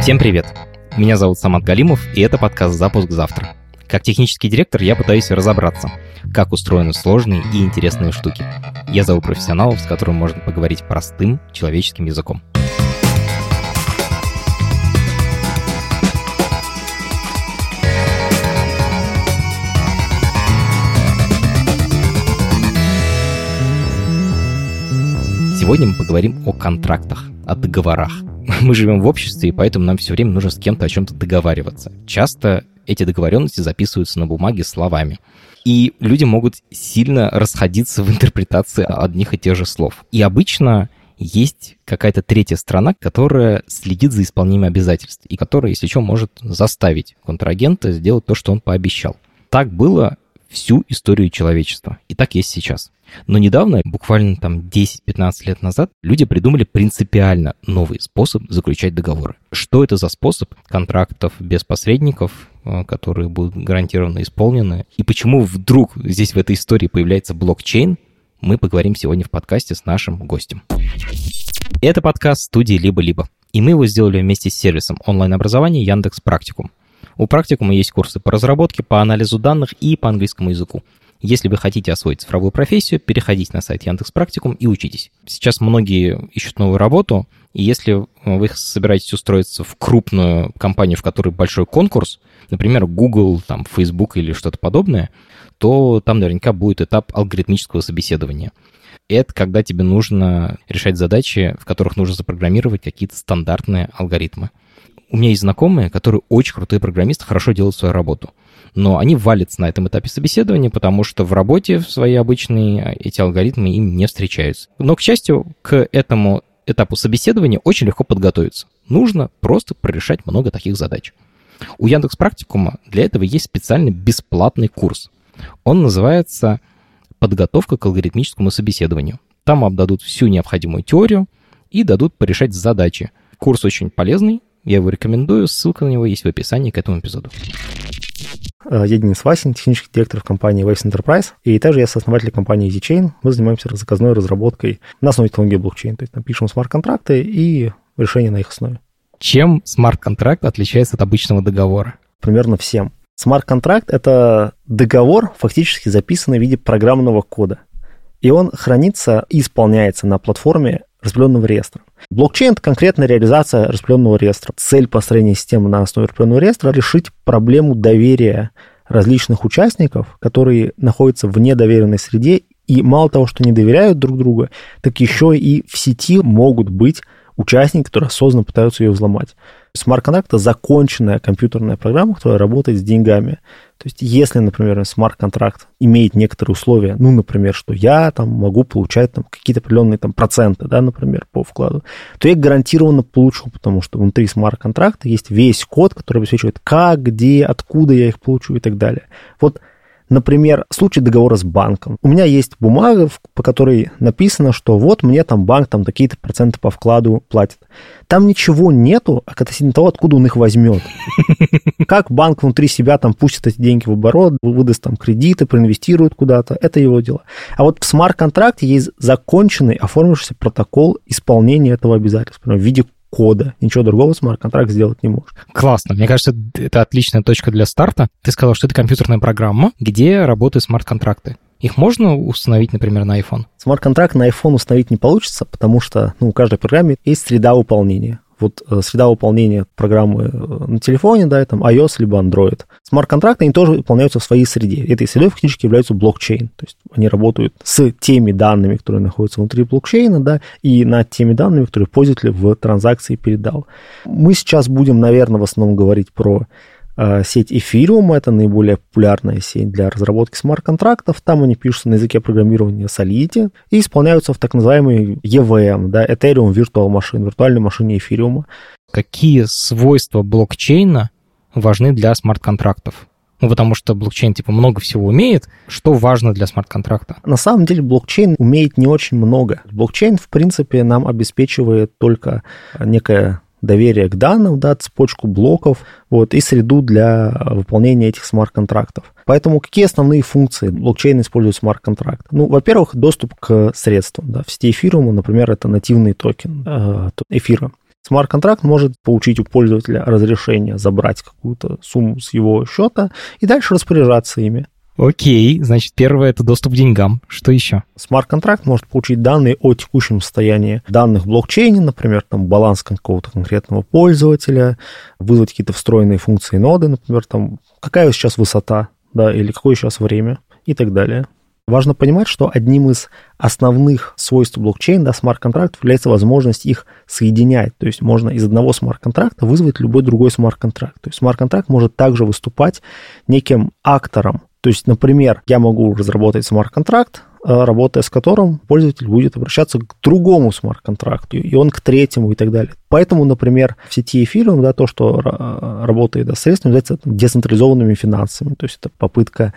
Всем привет! Меня зовут Самат Галимов, и это подкаст «Запуск завтра». Как технический директор я пытаюсь разобраться, как устроены сложные и интересные штуки. Я зову профессионалов, с которыми можно поговорить простым человеческим языком. Сегодня мы поговорим о контрактах, о договорах. Мы живем в обществе, и поэтому нам все время нужно с кем-то о чем-то договариваться. Часто эти договоренности записываются на бумаге словами. И люди могут сильно расходиться в интерпретации одних и тех же слов. И обычно есть какая-то третья страна, которая следит за исполнением обязательств и которая, если что, может заставить контрагента сделать то, что он пообещал. Так было всю историю человечества. И так есть сейчас. Но недавно, буквально там 10-15 лет назад, люди придумали принципиально новый способ заключать договоры. Что это за способ контрактов без посредников, э, которые будут гарантированно исполнены, и почему вдруг здесь в этой истории появляется блокчейн, мы поговорим сегодня в подкасте с нашим гостем. Это подкаст студии «Либо-либо», и мы его сделали вместе с сервисом онлайн-образования Яндекс Практикум. У практикума есть курсы по разработке, по анализу данных и по английскому языку. Если вы хотите освоить цифровую профессию, переходите на сайт Яндекс Практикум и учитесь. Сейчас многие ищут новую работу, и если вы собираетесь устроиться в крупную компанию, в которой большой конкурс, например, Google, там, Facebook или что-то подобное, то там наверняка будет этап алгоритмического собеседования. Это когда тебе нужно решать задачи, в которых нужно запрограммировать какие-то стандартные алгоритмы. У меня есть знакомые, которые очень крутые программисты, хорошо делают свою работу – но они валятся на этом этапе собеседования, потому что в работе в своей обычной а, эти алгоритмы им не встречаются. Но, к счастью, к этому этапу собеседования очень легко подготовиться. Нужно просто прорешать много таких задач. У Яндекс Практикума для этого есть специальный бесплатный курс. Он называется «Подготовка к алгоритмическому собеседованию». Там обдадут всю необходимую теорию и дадут порешать задачи. Курс очень полезный, я его рекомендую, ссылка на него есть в описании к этому эпизоду. Э, я Денис Васин, технический директор в компании Waves Enterprise, и также я сооснователь компании EasyChain. Мы занимаемся заказной разработкой на основе технологии блокчейн, то есть там пишем смарт-контракты и решения на их основе. Чем смарт-контракт отличается от обычного договора? Примерно всем. Смарт-контракт — это договор, фактически записанный в виде программного кода. И он хранится и исполняется на платформе распределенного реестра. Блокчейн — это конкретная реализация распределенного реестра. Цель построения системы на основе распределенного реестра — решить проблему доверия различных участников, которые находятся в недоверенной среде и мало того, что не доверяют друг другу, так еще и в сети могут быть участники, которые осознанно пытаются ее взломать. Смарт-контракт – это законченная компьютерная программа, которая работает с деньгами. То есть, если, например, смарт-контракт имеет некоторые условия, ну, например, что я там могу получать там какие-то определенные там проценты, да, например, по вкладу, то я гарантированно получу, потому что внутри смарт-контракта есть весь код, который обеспечивает как, где, откуда я их получу и так далее. Вот Например, случай договора с банком. У меня есть бумага, по которой написано, что вот мне там банк там такие-то проценты по вкладу платит. Там ничего нету относительно того, откуда он их возьмет. Как банк внутри себя там пустит эти деньги в оборот, выдаст там кредиты, проинвестирует куда-то, это его дело. А вот в смарт-контракте есть законченный, оформившийся протокол исполнения этого обязательства в виде кода. Ничего другого смарт-контракт сделать не может. Классно. Мне кажется, это отличная точка для старта. Ты сказал, что это компьютерная программа, где работают смарт-контракты. Их можно установить, например, на iPhone? Смарт-контракт на iPhone установить не получится, потому что ну, у каждой программы есть среда выполнения вот э, среда выполнения программы э, на телефоне, да, там iOS либо Android. Смарт-контракты, они тоже выполняются в своей среде. Этой средой фактически являются блокчейн. То есть они работают с теми данными, которые находятся внутри блокчейна, да, и над теми данными, которые пользователь в транзакции передал. Мы сейчас будем, наверное, в основном говорить про сеть Ethereum, это наиболее популярная сеть для разработки смарт-контрактов. Там они пишутся на языке программирования Solidity и исполняются в так называемый EVM, да, Ethereum Virtual Machine, виртуальной машине Ethereum. Какие свойства блокчейна важны для смарт-контрактов? Ну, потому что блокчейн, типа, много всего умеет. Что важно для смарт-контракта? На самом деле блокчейн умеет не очень много. Блокчейн, в принципе, нам обеспечивает только некое доверие к данным, да, цепочку блоков, вот, и среду для выполнения этих смарт-контрактов. Поэтому какие основные функции блокчейн использует смарт-контракт? Ну, во-первых, доступ к средствам. Да. В сети эфириума, например, это нативный токен э, эфира. Смарт-контракт может получить у пользователя разрешение забрать какую-то сумму с его счета и дальше распоряжаться ими. Окей, значит, первое — это доступ к деньгам. Что еще? Смарт-контракт может получить данные о текущем состоянии данных в блокчейне, например, там баланс какого-то конкретного пользователя, вызвать какие-то встроенные функции ноды, например, там какая сейчас высота, да, или какое сейчас время и так далее. Важно понимать, что одним из основных свойств блокчейна, да, смарт-контрактов является возможность их соединять. То есть можно из одного смарт-контракта вызвать любой другой смарт-контракт. То есть смарт-контракт может также выступать неким актором то есть, например, я могу разработать смарт-контракт, э, работая с которым пользователь будет обращаться к другому смарт-контракту, и он к третьему и так далее. Поэтому, например, в сети эфириум, да, то, что работает да, средствами, является децентрализованными финансами. То есть это попытка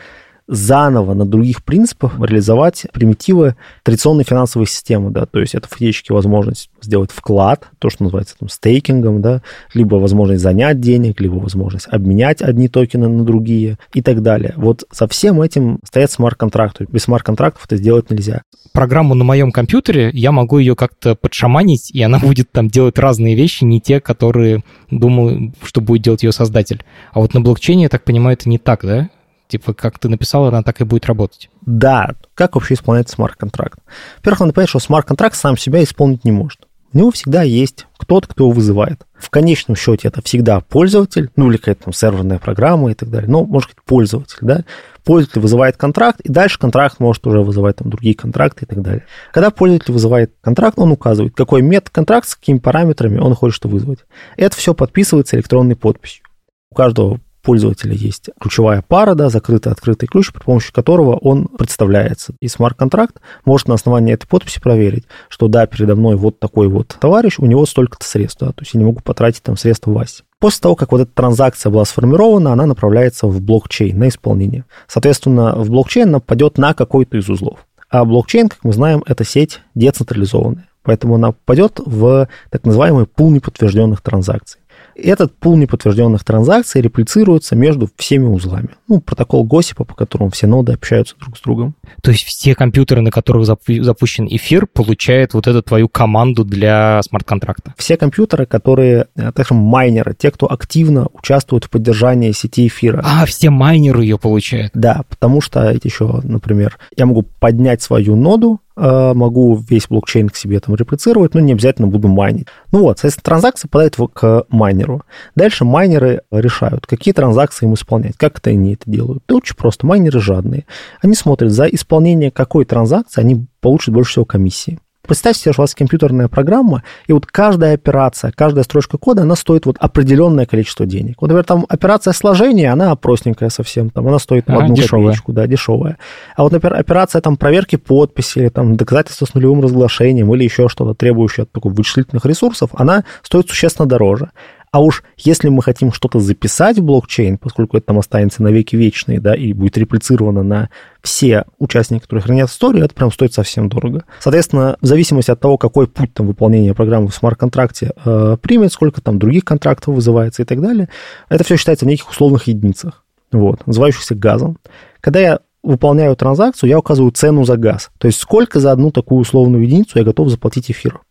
заново на других принципах реализовать примитивы традиционной финансовой системы, да, то есть это фактически возможность сделать вклад, то, что называется там стейкингом, да, либо возможность занять денег, либо возможность обменять одни токены на другие и так далее. Вот со всем этим стоят смарт-контракты. Без смарт-контрактов это сделать нельзя. Программу на моем компьютере, я могу ее как-то подшаманить, и она будет там делать разные вещи, не те, которые думал, что будет делать ее создатель. А вот на блокчейне, я так понимаю, это не так, да? Типа, как ты написал, она так и будет работать. Да. Как вообще исполняется смарт-контракт? Во-первых, надо понять, что смарт-контракт сам себя исполнить не может. У него всегда есть кто-то, кто его вызывает. В конечном счете это всегда пользователь, ну или какая-то там серверная программа и так далее. Но, может быть, пользователь, да. Пользователь вызывает контракт, и дальше контракт может уже вызывать там другие контракты и так далее. Когда пользователь вызывает контракт, он указывает, какой метод контракт, с какими параметрами он хочет вызвать. Это все подписывается электронной подписью. У каждого пользователя есть ключевая пара, да, закрытый, открытый ключ, при помощи которого он представляется. И смарт-контракт может на основании этой подписи проверить, что да, передо мной вот такой вот товарищ, у него столько-то средств, да, то есть я не могу потратить там средства Васи. После того, как вот эта транзакция была сформирована, она направляется в блокчейн на исполнение. Соответственно, в блокчейн она попадет на какой-то из узлов. А блокчейн, как мы знаем, это сеть децентрализованная. Поэтому она попадет в так называемый пул неподтвержденных транзакций. Этот пул неподтвержденных транзакций реплицируется между всеми узлами. Ну, протокол Госипа, по которому все ноды общаются друг с другом. То есть все компьютеры, на которых запущен эфир, получают вот эту твою команду для смарт-контракта? Все компьютеры, которые, э, так скажем, майнеры, те, кто активно участвуют в поддержании сети эфира. А, все майнеры ее получают? Да, потому что еще, например, я могу поднять свою ноду, могу весь блокчейн к себе там реплицировать, но не обязательно буду майнить. Ну вот, соответственно, транзакция попадает к майнеру. Дальше майнеры решают, какие транзакции им исполнять, как это они это делают. Это очень просто, майнеры жадные. Они смотрят, за исполнение какой транзакции они получат больше всего комиссии. Представьте себе, что у вас компьютерная программа, и вот каждая операция, каждая строчка кода, она стоит вот определенное количество денег. Вот, например, там операция сложения, она простенькая совсем, там она стоит а, одну дешевая. копеечку, да, дешевая. А вот, например, операция там проверки подписи, или там доказательства с нулевым разглашением, или еще что-то, требующее таких вычислительных ресурсов, она стоит существенно дороже. А уж если мы хотим что-то записать в блокчейн, поскольку это там останется на веки вечные, да, и будет реплицировано на все участники, которые хранят историю, это прям стоит совсем дорого. Соответственно, в зависимости от того, какой путь там выполнения программы в смарт-контракте э, примет, сколько там других контрактов вызывается и так далее, это все считается в неких условных единицах, вот, называющихся газом. Когда я выполняю транзакцию, я указываю цену за газ. То есть сколько за одну такую условную единицу я готов заплатить эфиру.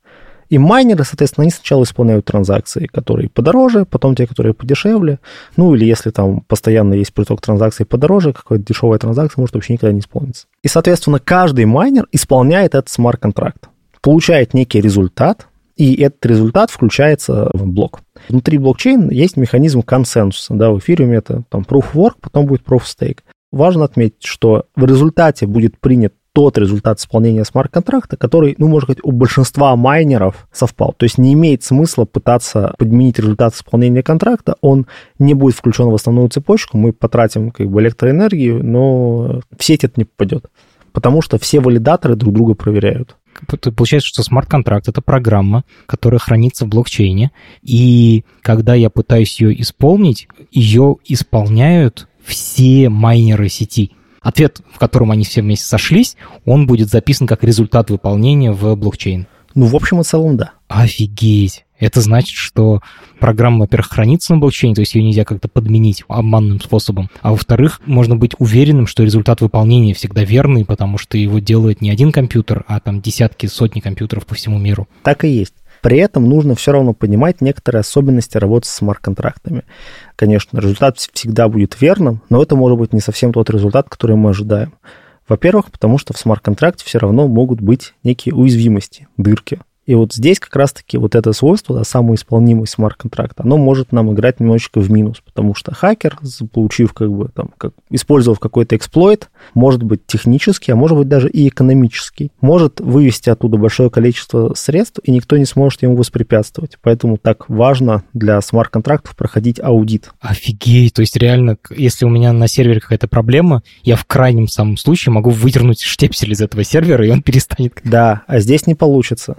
И майнеры, соответственно, они сначала исполняют транзакции, которые подороже, потом те, которые подешевле. Ну, или если там постоянно есть приток транзакций подороже, какая-то дешевая транзакция может вообще никогда не исполниться. И, соответственно, каждый майнер исполняет этот смарт-контракт, получает некий результат, и этот результат включается в блок. Внутри блокчейна есть механизм консенсуса. Да, в эфириуме это там proof work, потом будет proof stake. Важно отметить, что в результате будет принят тот результат исполнения смарт-контракта, который, ну, может быть, у большинства майнеров совпал. То есть не имеет смысла пытаться подменить результат исполнения контракта, он не будет включен в основную цепочку, мы потратим как бы электроэнергию, но в сеть это не попадет, потому что все валидаторы друг друга проверяют. Получается, что смарт-контракт — это программа, которая хранится в блокчейне, и когда я пытаюсь ее исполнить, ее исполняют все майнеры сети — ответ, в котором они все вместе сошлись, он будет записан как результат выполнения в блокчейн. Ну, в общем и целом, да. Офигеть. Это значит, что программа, во-первых, хранится на блокчейне, то есть ее нельзя как-то подменить обманным способом. А во-вторых, можно быть уверенным, что результат выполнения всегда верный, потому что его делает не один компьютер, а там десятки, сотни компьютеров по всему миру. Так и есть. При этом нужно все равно понимать некоторые особенности работы с смарт-контрактами. Конечно, результат всегда будет верным, но это может быть не совсем тот результат, который мы ожидаем. Во-первых, потому что в смарт-контракте все равно могут быть некие уязвимости, дырки. И вот здесь как раз-таки вот это свойство, да, самоисполнимость смарт-контракта, оно может нам играть немножечко в минус, потому что хакер, получив как бы там, как, использовав какой-то эксплойт, может быть технический, а может быть даже и экономический, может вывести оттуда большое количество средств, и никто не сможет ему воспрепятствовать. Поэтому так важно для смарт-контрактов проходить аудит. Офигеть, то есть реально, если у меня на сервере какая-то проблема, я в крайнем самом случае могу выдернуть штепсель из этого сервера, и он перестанет... Да, а здесь не получится.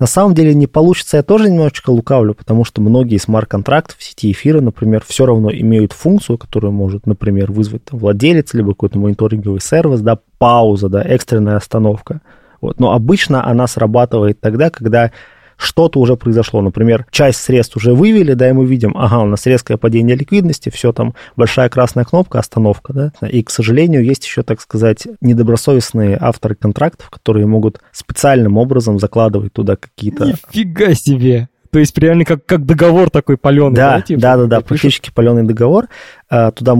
На самом деле не получится, я тоже немножечко лукавлю, потому что многие смарт-контракты в сети эфира, например, все равно имеют функцию, которую может, например, вызвать там, владелец, либо какой-то мониторинговый сервис, да, пауза, да, экстренная остановка. Вот. Но обычно она срабатывает тогда, когда что-то уже произошло. Например, часть средств уже вывели, да, и мы видим, ага, у нас резкое падение ликвидности, все там, большая красная кнопка, остановка, да. И, к сожалению, есть еще, так сказать, недобросовестные авторы контрактов, которые могут специальным образом закладывать туда какие-то... Нифига себе! То есть реально как, как договор такой паленый, да? Да, типа, да, да, да, практически паленый договор. А, туда а,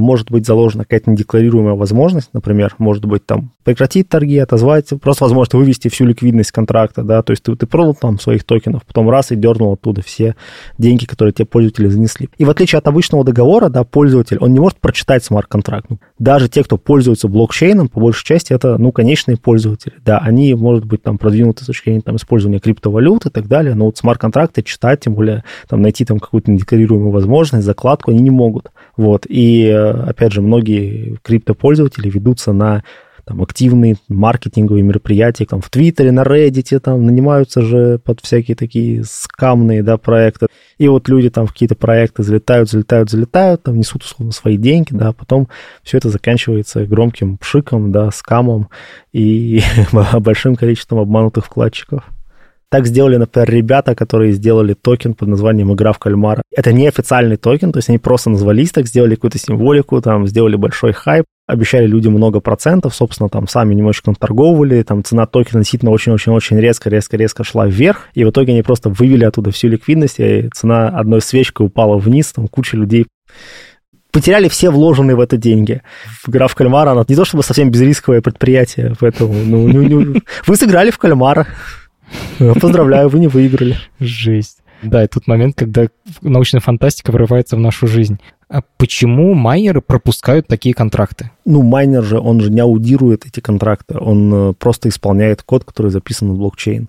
может быть заложена какая-то недекларируемая возможность, например, может быть там прекратить торги, отозвать, просто возможность вывести всю ликвидность контракта, да, то есть ты, ты продал там своих токенов, потом раз и дернул оттуда все деньги, которые тебе пользователи занесли. И в отличие от обычного договора, да, пользователь, он не может прочитать смарт-контракт. Даже те, кто пользуется блокчейном, по большей части это, ну, конечные пользователи, да, они, может быть, там продвинуты с точки зрения там, использования криптовалют и так далее, но вот смарт-контракты читать, тем более там найти там какую-то недекларируемую возможность, закладку, они не могут. Вот. И, опять же, многие криптопользователи ведутся на там, активные маркетинговые мероприятия там, в Твиттере, на Reddit, там, нанимаются же под всякие такие скамные да, проекты. И вот люди там в какие-то проекты залетают, залетают, залетают, там несут условно свои деньги, да, а потом все это заканчивается громким пшиком, да, скамом и большим количеством обманутых вкладчиков. Так сделали, например, ребята, которые сделали токен под названием «Игра в кальмара». Это не официальный токен, то есть они просто назвались так, сделали какую-то символику, там, сделали большой хайп, обещали людям много процентов, собственно, там сами немножечко торговали, там цена токена действительно очень-очень-очень резко-резко-резко шла вверх, и в итоге они просто вывели оттуда всю ликвидность, и цена одной свечкой упала вниз, там куча людей потеряли все вложенные в это деньги. Игра в кальмара, она не то чтобы совсем безрисковое предприятие, поэтому ну, ну, ну, вы сыграли в кальмара. Поздравляю, вы не выиграли. Жесть. Да, и тут момент, когда научная фантастика врывается в нашу жизнь. А почему майнеры пропускают такие контракты? Ну, майнер же, он же не аудирует эти контракты, он э, просто исполняет код, который записан в блокчейн.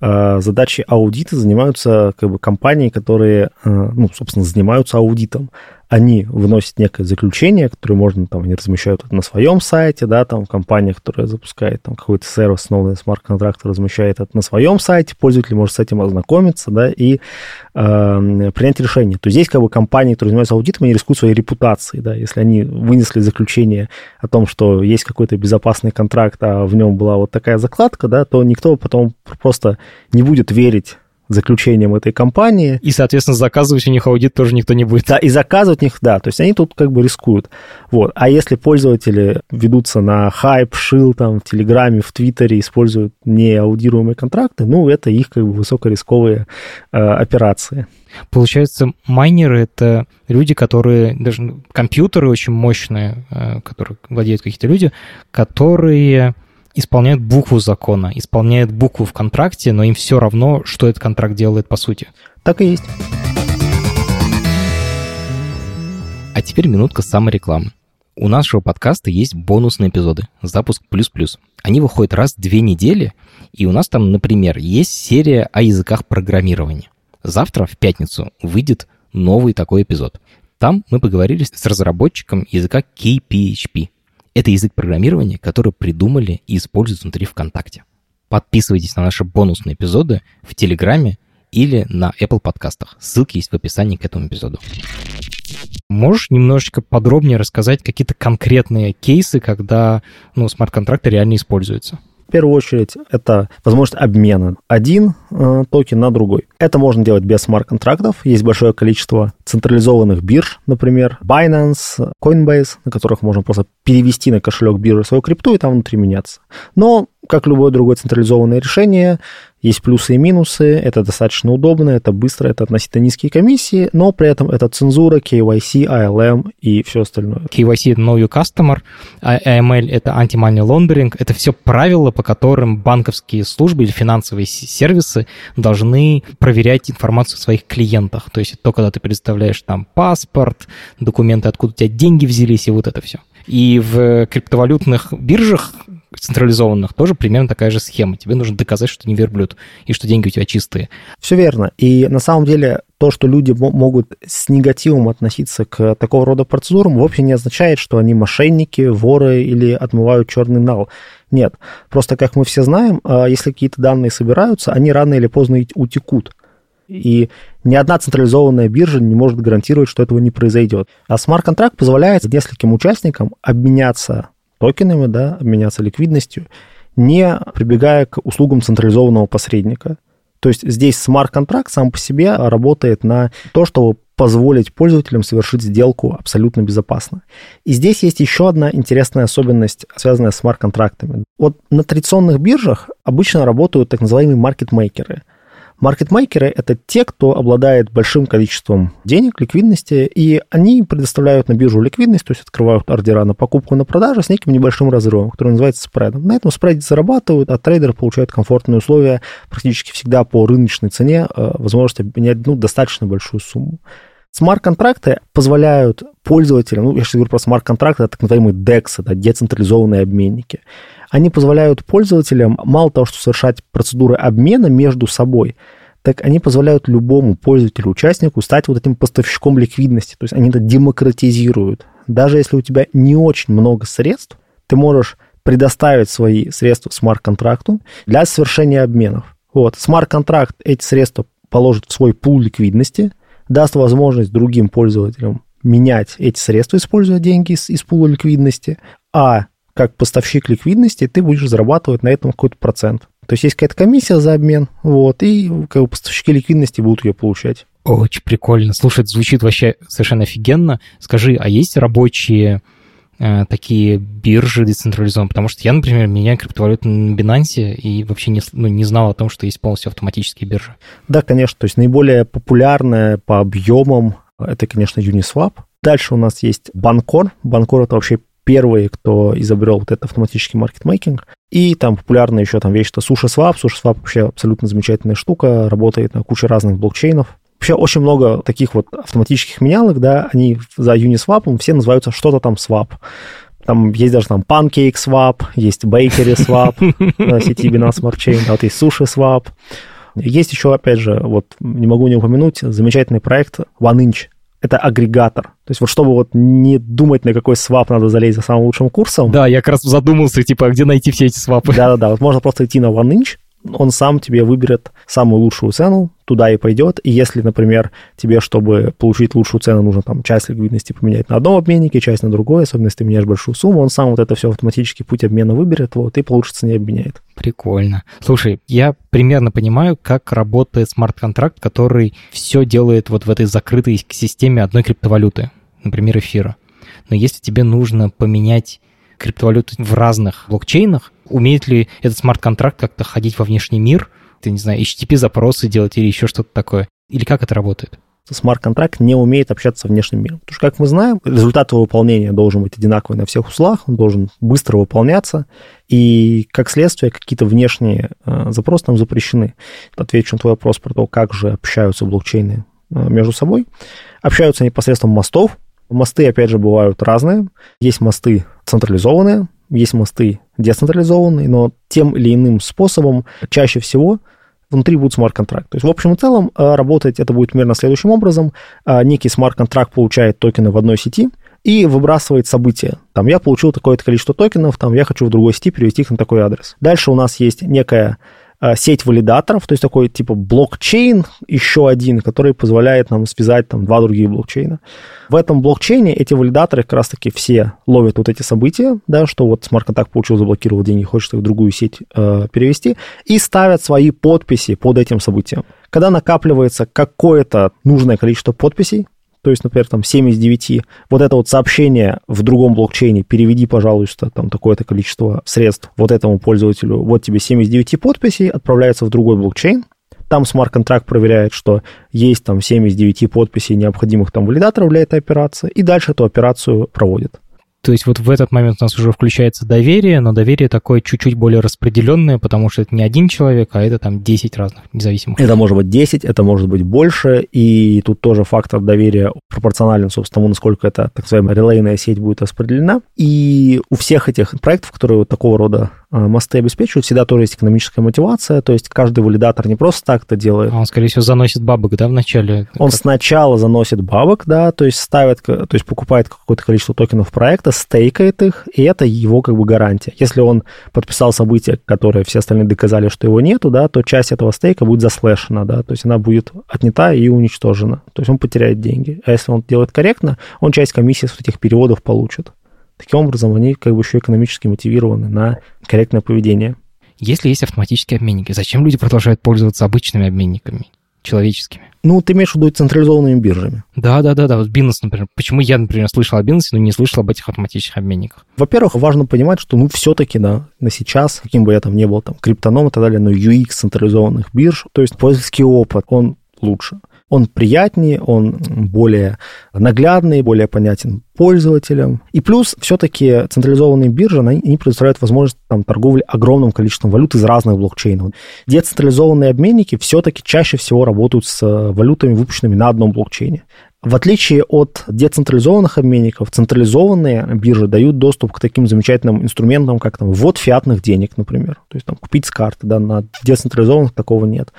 А, задачи аудита занимаются как бы компании, которые, э, ну, собственно, занимаются аудитом они выносят некое заключение, которое можно, там, они размещают это на своем сайте, да, там, компания, которая запускает там какой-то сервис, основанный смарт-контракт, размещает это на своем сайте, пользователь может с этим ознакомиться, да, и э, принять решение. То есть здесь как бы компании, которые занимаются аудитом, они рискуют своей репутацией, да, если они вынесли заключение о том, что есть какой-то безопасный контракт, а в нем была вот такая закладка, да, то никто потом просто не будет верить заключением этой компании. И, соответственно, заказывать у них аудит тоже никто не будет. Да, и заказывать у них, да, то есть они тут как бы рискуют. Вот. А если пользователи ведутся на хайп, шил там в Телеграме, в Твиттере, используют неаудируемые контракты, ну, это их как бы высокорисковые э, операции. Получается, майнеры — это люди, которые, даже компьютеры очень мощные, э, которые владеют какие-то люди, которые исполняют букву закона, исполняют букву в контракте, но им все равно, что этот контракт делает по сути. Так и есть. А теперь минутка саморекламы. У нашего подкаста есть бонусные эпизоды «Запуск плюс-плюс». Они выходят раз в две недели, и у нас там, например, есть серия о языках программирования. Завтра, в пятницу, выйдет новый такой эпизод. Там мы поговорили с разработчиком языка KPHP. Это язык программирования, который придумали и используют внутри ВКонтакте. Подписывайтесь на наши бонусные эпизоды в Телеграме или на Apple подкастах. Ссылки есть в описании к этому эпизоду. Можешь немножечко подробнее рассказать какие-то конкретные кейсы, когда ну, смарт-контракты реально используются? В первую очередь, это возможность обмена один э, токен на другой. Это можно делать без смарт-контрактов. Есть большое количество централизованных бирж, например, Binance, Coinbase, на которых можно просто перевести на кошелек биржи свою крипту и там внутри меняться. Но, как любое другое централизованное решение, есть плюсы и минусы, это достаточно удобно, это быстро, это относительно низкие комиссии, но при этом это цензура, KYC, ALM и все остальное. KYC — это Know Your Customer, а AML — это Anti-Money Laundering. Это все правила, по которым банковские службы или финансовые сервисы должны проверять информацию о своих клиентах. То есть то, когда ты предоставляешь там паспорт, документы, откуда у тебя деньги взялись, и вот это все. И в криптовалютных биржах централизованных тоже примерно такая же схема. Тебе нужно доказать, что ты не верблюд и что деньги у тебя чистые. Все верно. И на самом деле то, что люди могут с негативом относиться к такого рода процедурам, вовсе не означает, что они мошенники, воры или отмывают черный нал. Нет. Просто, как мы все знаем, а, если какие-то данные собираются, они рано или поздно утекут. И ни одна централизованная биржа не может гарантировать, что этого не произойдет. А смарт-контракт позволяет нескольким участникам обменяться токенами, да, обменяться ликвидностью, не прибегая к услугам централизованного посредника. То есть здесь смарт-контракт сам по себе работает на то, чтобы позволить пользователям совершить сделку абсолютно безопасно. И здесь есть еще одна интересная особенность, связанная с смарт-контрактами. Вот на традиционных биржах обычно работают так называемые маркетмейкеры. Маркетмейкеры — это те, кто обладает большим количеством денег, ликвидности, и они предоставляют на биржу ликвидность, то есть открывают ордера на покупку, на продажу с неким небольшим разрывом, который называется спредом. На этом спреде зарабатывают, а трейдеры получают комфортные условия практически всегда по рыночной цене, э, возможность обменять ну, достаточно большую сумму. Смарт-контракты позволяют пользователям, ну, я сейчас говорю про смарт-контракты, это так называемые DEX, да, децентрализованные обменники. Они позволяют пользователям мало того, что совершать процедуры обмена между собой, так они позволяют любому пользователю, участнику стать вот этим поставщиком ликвидности. То есть они это демократизируют. Даже если у тебя не очень много средств, ты можешь предоставить свои средства смарт-контракту для совершения обменов. Вот, смарт-контракт эти средства положит в свой пул ликвидности, даст возможность другим пользователям менять эти средства, используя деньги из, из пула ликвидности, а как поставщик ликвидности, ты будешь зарабатывать на этом какой-то процент. То есть есть какая-то комиссия за обмен, вот, и как бы поставщики ликвидности будут ее получать. Очень прикольно. Слушай, это звучит вообще совершенно офигенно. Скажи, а есть рабочие такие биржи децентрализованные? Потому что я, например, меняю криптовалюту на Binance и вообще не, ну, не знал о том, что есть полностью автоматические биржи. Да, конечно. То есть наиболее популярная по объемам это, конечно, Uniswap. Дальше у нас есть Банкор. Банкор — это вообще первый, кто изобрел вот этот автоматический маркетмейкинг. И там популярная еще там вещь-то SushiSwap. SushiSwap вообще абсолютно замечательная штука, работает на куче разных блокчейнов. Вообще очень много таких вот автоматических менялок, да, они за Uniswap все называются что-то там swap. Там есть даже там Pancake Swap, есть Bakery Swap на сети Binance Smart Chain, да, вот есть Sushi Swap. Есть еще, опять же, вот не могу не упомянуть, замечательный проект OneInch это агрегатор. То есть вот чтобы вот не думать, на какой свап надо залезть за самым лучшим курсом. Да, я как раз задумался, типа, где найти все эти свапы. Да-да-да, вот можно просто идти на OneInch, он сам тебе выберет самую лучшую цену, туда и пойдет. И если, например, тебе, чтобы получить лучшую цену, нужно там часть ликвидности поменять на одном обменнике, часть на другой, особенно если ты меняешь большую сумму, он сам вот это все автоматически путь обмена выберет, вот, и по лучшей цене обменяет. Прикольно. Слушай, я примерно понимаю, как работает смарт-контракт, который все делает вот в этой закрытой системе одной криптовалюты, например, эфира. Но если тебе нужно поменять криптовалюты в разных блокчейнах, умеет ли этот смарт-контракт как-то ходить во внешний мир, ты, не знаю, HTTP-запросы делать или еще что-то такое? Или как это работает? смарт-контракт не умеет общаться с внешним миром. Потому что, как мы знаем, результат его выполнения должен быть одинаковый на всех узлах, он должен быстро выполняться, и, как следствие, какие-то внешние э, запросы там запрещены. Отвечу на твой вопрос про то, как же общаются блокчейны э, между собой. Общаются они посредством мостов. Мосты, опять же, бывают разные. Есть мосты централизованные, есть мосты децентрализованные, но тем или иным способом чаще всего внутри будет смарт-контракт. То есть в общем и целом э, работать это будет примерно следующим образом. Э, некий смарт-контракт получает токены в одной сети и выбрасывает события. Там я получил такое-то количество токенов, там я хочу в другой сети перевести их на такой адрес. Дальше у нас есть некая сеть валидаторов, то есть такой типа блокчейн еще один, который позволяет нам связать там два других блокчейна. В этом блокчейне эти валидаторы как раз-таки все ловят вот эти события, да, что вот смарт-контракт получил, заблокировал деньги, хочет их в другую сеть э, перевести, и ставят свои подписи под этим событием. Когда накапливается какое-то нужное количество подписей, то есть, например, там 7 из 9, вот это вот сообщение в другом блокчейне, переведи, пожалуйста, там такое-то количество средств вот этому пользователю, вот тебе 7 из 9 подписей, отправляется в другой блокчейн, там смарт-контракт проверяет, что есть там 7 из 9 подписей необходимых там валидаторов для этой операции, и дальше эту операцию проводит. То есть вот в этот момент у нас уже включается доверие, но доверие такое чуть-чуть более распределенное, потому что это не один человек, а это там 10 разных независимых. Это может быть 10, это может быть больше, и тут тоже фактор доверия пропорционален, собственно, тому, насколько эта так называемая релейная сеть будет распределена. И у всех этих проектов, которые вот такого рода мосты обеспечивают, всегда тоже есть экономическая мотивация, то есть каждый валидатор не просто так это делает. А он, скорее всего, заносит бабок, да, вначале? Он как... сначала заносит бабок, да, то есть ставит, то есть покупает какое-то количество токенов проекта, стейкает их, и это его как бы гарантия. Если он подписал событие, которое все остальные доказали, что его нету, да, то часть этого стейка будет заслэшена, да, то есть она будет отнята и уничтожена, то есть он потеряет деньги. А если он делает корректно, он часть комиссии с этих переводов получит. Таким образом, они как бы еще экономически мотивированы на корректное поведение. Если есть автоматические обменники, зачем люди продолжают пользоваться обычными обменниками, человеческими? Ну, ты имеешь в виду централизованными биржами. Да, да, да, да. Вот Binance, например. Почему я, например, слышал о Binance, но не слышал об этих автоматических обменниках? Во-первых, важно понимать, что, ну, все-таки, да, на сейчас, каким бы я там ни был, там, криптоном и так далее, но UX централизованных бирж, то есть пользовательский опыт, он лучше он приятнее, он более наглядный, более понятен пользователям. И плюс все-таки централизованные биржи, они предоставляют возможность там, торговли огромным количеством валют из разных блокчейнов. Децентрализованные обменники все-таки чаще всего работают с валютами, выпущенными на одном блокчейне. В отличие от децентрализованных обменников, централизованные биржи дают доступ к таким замечательным инструментам, как там ввод фиатных денег, например. То есть там купить с карты, да, на децентрализованных такого нет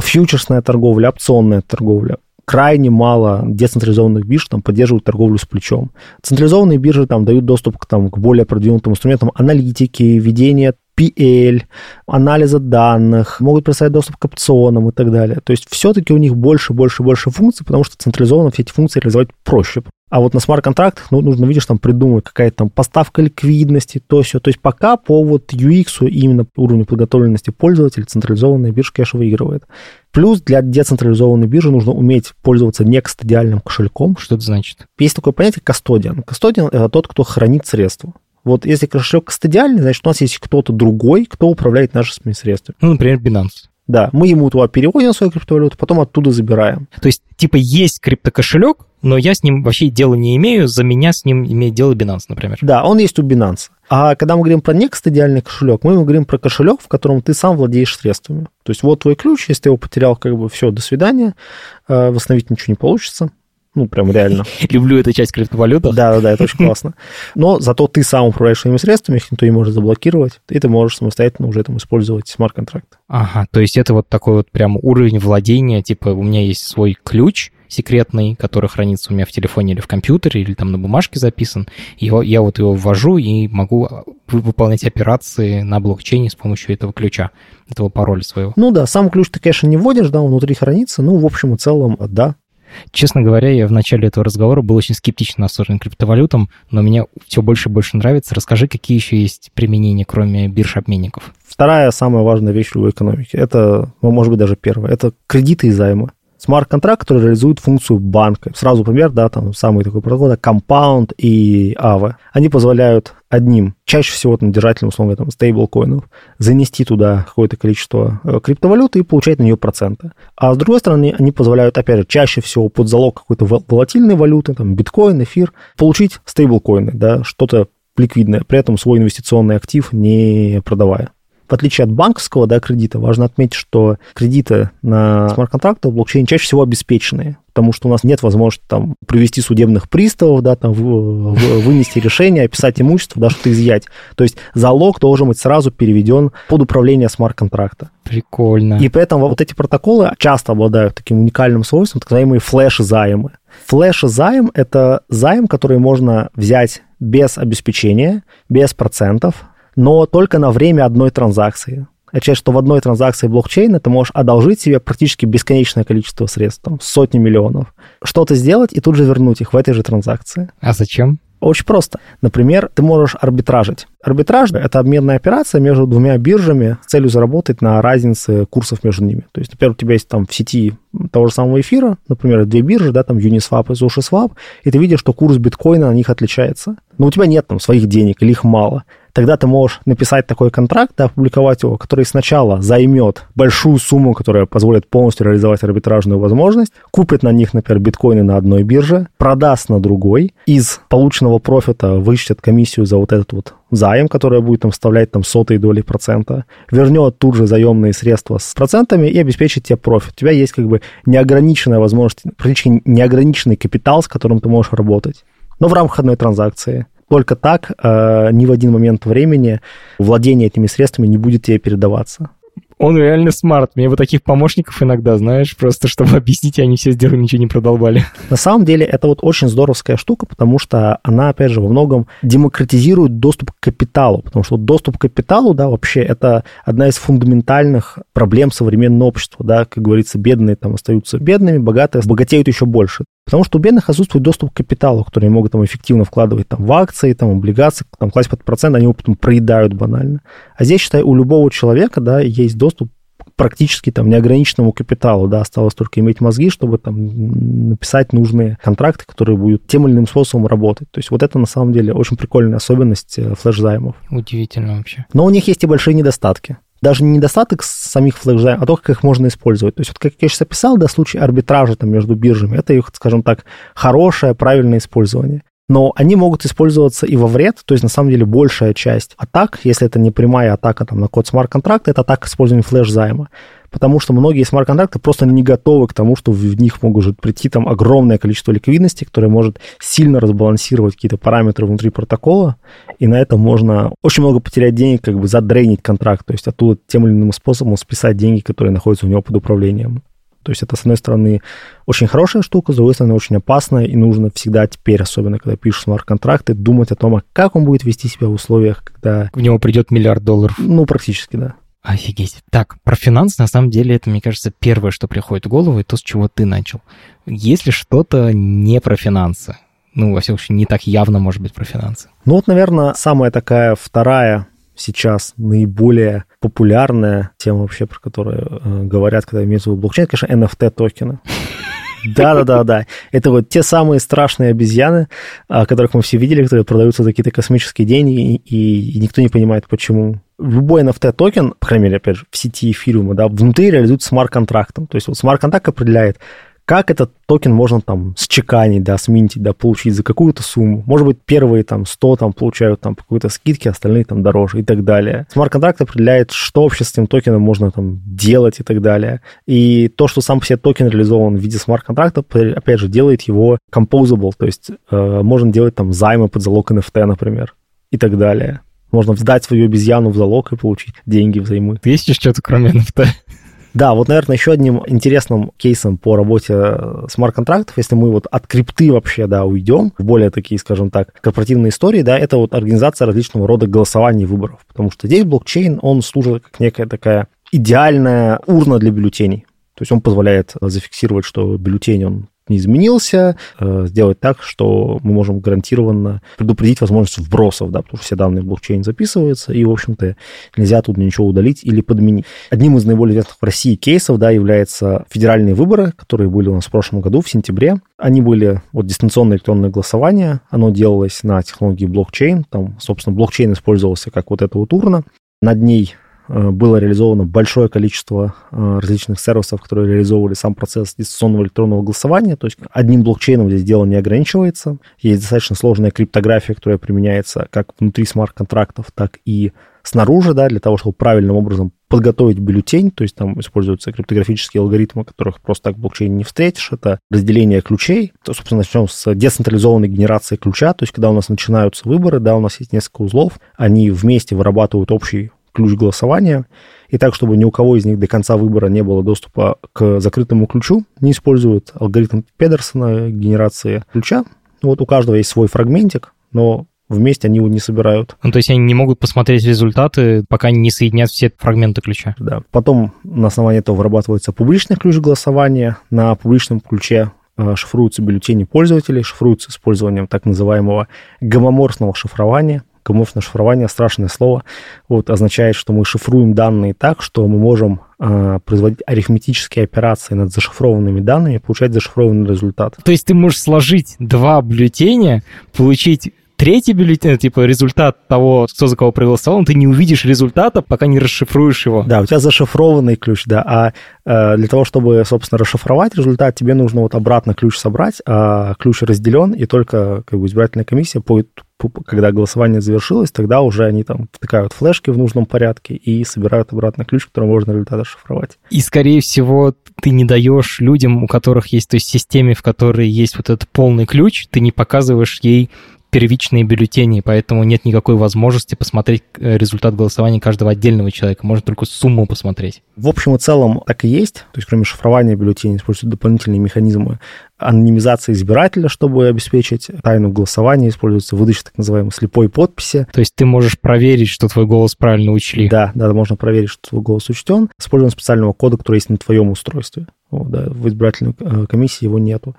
фьючерсная торговля, опционная торговля. Крайне мало децентрализованных бирж там поддерживают торговлю с плечом. Централизованные биржи там дают доступ к, там, к более продвинутым инструментам аналитики, ведения PL, анализа данных, могут представить доступ к опционам и так далее. То есть все-таки у них больше, больше, больше функций, потому что централизованно все эти функции реализовать проще. А вот на смарт-контрактах ну, нужно, видишь, там придумать какая-то там поставка ликвидности, то все. То есть пока по вот UX именно уровню подготовленности пользователя централизованная биржа, конечно, выигрывает. Плюс для децентрализованной биржи нужно уметь пользоваться некостадиальным кошельком. Что это значит? Есть такое понятие кастодиан. Кастодиан – это тот, кто хранит средства. Вот если кошелек кастодиальный, значит, у нас есть кто-то другой, кто управляет нашими средствами. Ну, например, Binance. Да, мы ему туда переводим свою криптовалюту, потом оттуда забираем. То есть, типа, есть криптокошелек, но я с ним вообще дела не имею, за меня с ним имеет дело Binance, например. Да, он есть у Binance. А когда мы говорим про некостадиальный кошелек, мы говорим про кошелек, в котором ты сам владеешь средствами. То есть вот твой ключ, если ты его потерял, как бы все, до свидания, э, восстановить ничего не получится. Ну, прям реально. Люблю эту часть криптовалюты. Да, да, да, это очень классно. Но зато ты сам управляешь своими средствами, их никто не может заблокировать, и ты можешь самостоятельно уже там использовать смарт-контракт. Ага, то есть это вот такой вот прям уровень владения, типа у меня есть свой ключ, секретный, который хранится у меня в телефоне или в компьютере, или там на бумажке записан. Его, я вот его ввожу и могу выполнять операции на блокчейне с помощью этого ключа, этого пароля своего. Ну да, сам ключ ты, конечно, не вводишь, да, он внутри хранится, ну, в общем и целом, да, Честно говоря, я в начале этого разговора был очень скептичен настроен к криптовалютам, но мне все больше и больше нравится. Расскажи, какие еще есть применения, кроме бирж-обменников? Вторая самая важная вещь в любой экономике, это, ну, может быть, даже первая, это кредиты и займы смарт-контракт, который реализует функцию банка. Сразу пример, да, там самый такой это Compound и AVE. Они позволяют одним, чаще всего там, держателям, условно, там, стейблкоинов, занести туда какое-то количество э, криптовалюты и получать на нее проценты. А с другой стороны, они позволяют, опять же, чаще всего под залог какой-то волатильной валюты, там, биткоин, эфир, получить стейблкоины, да, что-то ликвидное, при этом свой инвестиционный актив не продавая. В отличие от банковского да, кредита, важно отметить, что кредиты на смарт-контракты в блокчейне чаще всего обеспеченные, потому что у нас нет возможности там привести судебных приставов, да, там вынести решение, описать имущество, да, что-то изъять. То есть залог должен быть сразу переведен под управление смарт-контракта. Прикольно. И поэтому вот эти протоколы часто обладают таким уникальным свойством, так называемые флеш-займы. Флеш-займ – это займ, который можно взять без обеспечения, без процентов, но только на время одной транзакции. Означает, что в одной транзакции блокчейна ты можешь одолжить себе практически бесконечное количество средств, там, сотни миллионов, что-то сделать и тут же вернуть их в этой же транзакции. А зачем? Очень просто. Например, ты можешь арбитражить. Арбитраж – это обменная операция между двумя биржами с целью заработать на разнице курсов между ними. То есть, например, у тебя есть там в сети того же самого эфира, например, две биржи, да, там Uniswap и SushiSwap, и ты видишь, что курс биткоина на них отличается. Но у тебя нет там своих денег или их мало тогда ты можешь написать такой контракт, да, опубликовать его, который сначала займет большую сумму, которая позволит полностью реализовать арбитражную возможность, купит на них, например, биткоины на одной бирже, продаст на другой, из полученного профита вычтет комиссию за вот этот вот займ, который будет там вставлять там сотые доли процента, вернет тут же заемные средства с процентами и обеспечит тебе профит. У тебя есть как бы неограниченная возможность, практически неограниченный капитал, с которым ты можешь работать но в рамках одной транзакции. Только так э, ни в один момент времени владение этими средствами не будет тебе передаваться. Он реально смарт. Мне вот таких помощников иногда, знаешь, просто чтобы объяснить, они все сделали, ничего не продолбали. На самом деле это вот очень здоровская штука, потому что она, опять же, во многом демократизирует доступ к капиталу, потому что доступ к капиталу, да, вообще это одна из фундаментальных проблем современного общества, да, как говорится, бедные там остаются бедными, богатые богатеют еще больше. Потому что у бедных отсутствует доступ к капиталу, который они могут там эффективно вкладывать там, в акции, там, облигации, там, класть под процент, они его потом проедают банально. А здесь, считай, у любого человека, да, есть доступ практически там неограниченному капиталу, да, осталось только иметь мозги, чтобы там написать нужные контракты, которые будут тем или иным способом работать. То есть вот это на самом деле очень прикольная особенность э, флеш-займов. Удивительно вообще. Но у них есть и большие недостатки даже не недостаток самих флэш, а то, как их можно использовать. То есть вот как я сейчас описал, да, случай арбитража там между биржами, это их, скажем так, хорошее, правильное использование. Но они могут использоваться и во вред, то есть на самом деле большая часть атак, если это не прямая атака там, на код смарт-контракта, это атака использования флеш-займа потому что многие смарт-контракты просто не готовы к тому, что в них могут прийти там огромное количество ликвидности, которое может сильно разбалансировать какие-то параметры внутри протокола, и на этом можно очень много потерять денег, как бы задрейнить контракт, то есть оттуда тем или иным способом списать деньги, которые находятся у него под управлением. То есть это, с одной стороны, очень хорошая штука, с другой стороны, очень опасная, и нужно всегда теперь, особенно когда пишешь смарт-контракты, думать о том, а как он будет вести себя в условиях, когда... В него придет миллиард долларов. Ну, практически, да. Офигеть. Так, про финансы, на самом деле, это, мне кажется, первое, что приходит в голову, и то, с чего ты начал. Если что-то не про финансы, ну, во всяком случае, не так явно может быть про финансы. Ну, вот, наверное, самая такая вторая сейчас наиболее популярная тема вообще, про которую э, говорят, когда имеется в виду блокчейн, конечно, NFT-токены. Да-да-да-да. Это вот те самые страшные обезьяны, которых мы все видели, которые продаются за какие-то космические деньги, и, и никто не понимает, почему любой NFT-токен, по крайней мере, опять же, в сети эфириума, да, внутри реализуется смарт-контрактом. То есть вот смарт-контракт определяет, как этот токен можно там счеканить, да, сминтить, да, получить за какую-то сумму. Может быть, первые там 100 там получают там по какой-то скидке, остальные там дороже и так далее. Смарт-контракт определяет, что вообще с этим токеном можно там делать и так далее. И то, что сам по себе токен реализован в виде смарт-контракта, опять же, делает его composable, то есть э, можно делать там займы под залог NFT, например, и так далее. Можно сдать свою обезьяну в залог и получить деньги взаймы. Есть еще что-то кроме NFT? Да, вот, наверное, еще одним интересным кейсом по работе смарт-контрактов, если мы вот от крипты вообще, да, уйдем в более такие, скажем так, корпоративные истории, да, это вот организация различного рода голосований выборов. Потому что здесь блокчейн, он служит как некая такая идеальная урна для бюллетеней. То есть он позволяет зафиксировать, что бюллетень, он не изменился, э, сделать так, что мы можем гарантированно предупредить возможность вбросов, да, потому что все данные в блокчейн записываются, и, в общем-то, нельзя тут ничего удалить или подменить. Одним из наиболее известных в России кейсов, да, являются федеральные выборы, которые были у нас в прошлом году, в сентябре. Они были, вот, дистанционное электронное голосование, оно делалось на технологии блокчейн, там, собственно, блокчейн использовался как вот эта вот урна, над ней было реализовано большое количество э, различных сервисов, которые реализовывали сам процесс дистанционного электронного голосования. То есть одним блокчейном здесь дело не ограничивается. Есть достаточно сложная криптография, которая применяется как внутри смарт-контрактов, так и снаружи, да, для того, чтобы правильным образом подготовить бюллетень, то есть там используются криптографические алгоритмы, которых просто так в блокчейне не встретишь, это разделение ключей. То, собственно, начнем с децентрализованной генерации ключа, то есть когда у нас начинаются выборы, да, у нас есть несколько узлов, они вместе вырабатывают общий ключ голосования, и так, чтобы ни у кого из них до конца выбора не было доступа к закрытому ключу, не используют алгоритм Педерсона генерации ключа. Вот у каждого есть свой фрагментик, но вместе они его не собирают. Ну, то есть они не могут посмотреть результаты, пока не соединят все фрагменты ключа. Да. Потом на основании этого вырабатывается публичный ключ голосования. На публичном ключе э, шифруются бюллетени пользователей, шифруются с использованием так называемого гомоморфного шифрования. Гомоморфное шифрование, страшное слово, вот, означает, что мы шифруем данные так, что мы можем э, производить арифметические операции над зашифрованными данными и получать зашифрованный результат. То есть ты можешь сложить два бюллетеня, получить третий бюллетень, типа результат того, кто за кого проголосовал, ты не увидишь результата, пока не расшифруешь его. Да, у тебя зашифрованный ключ, да, а э, для того, чтобы, собственно, расшифровать результат, тебе нужно вот обратно ключ собрать, а ключ разделен, и только как бы, избирательная комиссия будет когда голосование завершилось, тогда уже они там втыкают флешки в нужном порядке и собирают обратно ключ, который можно результат расшифровать. И, скорее всего, ты не даешь людям, у которых есть, то есть системе, в которой есть вот этот полный ключ, ты не показываешь ей первичные бюллетени, поэтому нет никакой возможности посмотреть э, результат голосования каждого отдельного человека. Можно только сумму посмотреть. В общем и целом так и есть. То есть кроме шифрования бюллетеней используют дополнительные механизмы анонимизации избирателя, чтобы обеспечить тайну голосования. Используется выдача так называемой слепой подписи. То есть ты можешь проверить, что твой голос правильно учли? Да, да, можно проверить, что твой голос учтен. Используем специального кода, который есть на твоем устройстве. Вот, да, в избирательной э, комиссии его нету.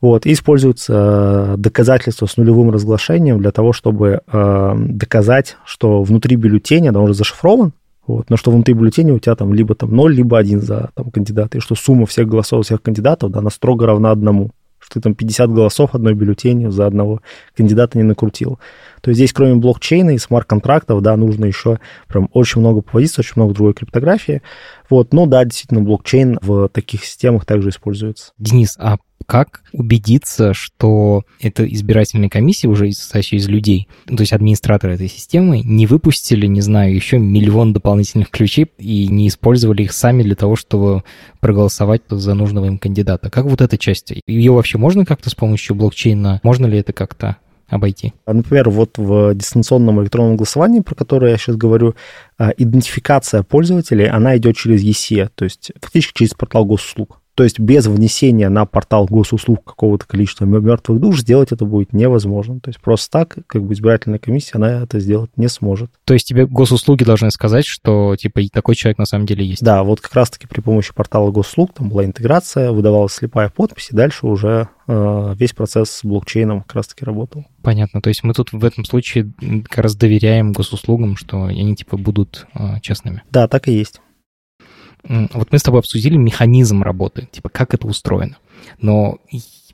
Вот, и используется э, доказательство с нулевым разглашением для того, чтобы э, доказать, что внутри бюллетеня, да, он уже зашифрован, вот, но что внутри бюллетеня у тебя там либо там 0, либо 1 за там, кандидата, и что сумма всех голосов всех кандидатов, да, она строго равна одному что ты там 50 голосов одной бюллетенью за одного кандидата не накрутил. То есть здесь кроме блокчейна и смарт-контрактов, да, нужно еще прям очень много повозиться, очень много другой криптографии. Вот, но да, действительно, блокчейн в таких системах также используется. Денис, а как убедиться, что эта избирательная комиссия, уже состоящая из людей, то есть администраторы этой системы, не выпустили, не знаю, еще миллион дополнительных ключей и не использовали их сами для того, чтобы проголосовать за нужного им кандидата? Как вот эта часть? Ее вообще можно как-то с помощью блокчейна? Можно ли это как-то обойти? А, например, вот в дистанционном электронном голосовании, про которое я сейчас говорю, а, идентификация пользователей, она идет через ЕСЕ, то есть фактически через портал госуслуг. То есть без внесения на портал госуслуг какого-то количества мертвых душ сделать это будет невозможно. То есть просто так, как бы избирательная комиссия, она это сделать не сможет. То есть тебе госуслуги должны сказать, что типа такой человек на самом деле есть? Да, вот как раз-таки при помощи портала госуслуг там была интеграция, выдавалась слепая подпись, и дальше уже э, весь процесс с блокчейном как раз-таки работал. Понятно. То есть мы тут в этом случае как раз доверяем госуслугам, что они типа будут э, честными. Да, так и есть вот мы с тобой обсудили механизм работы, типа как это устроено. Но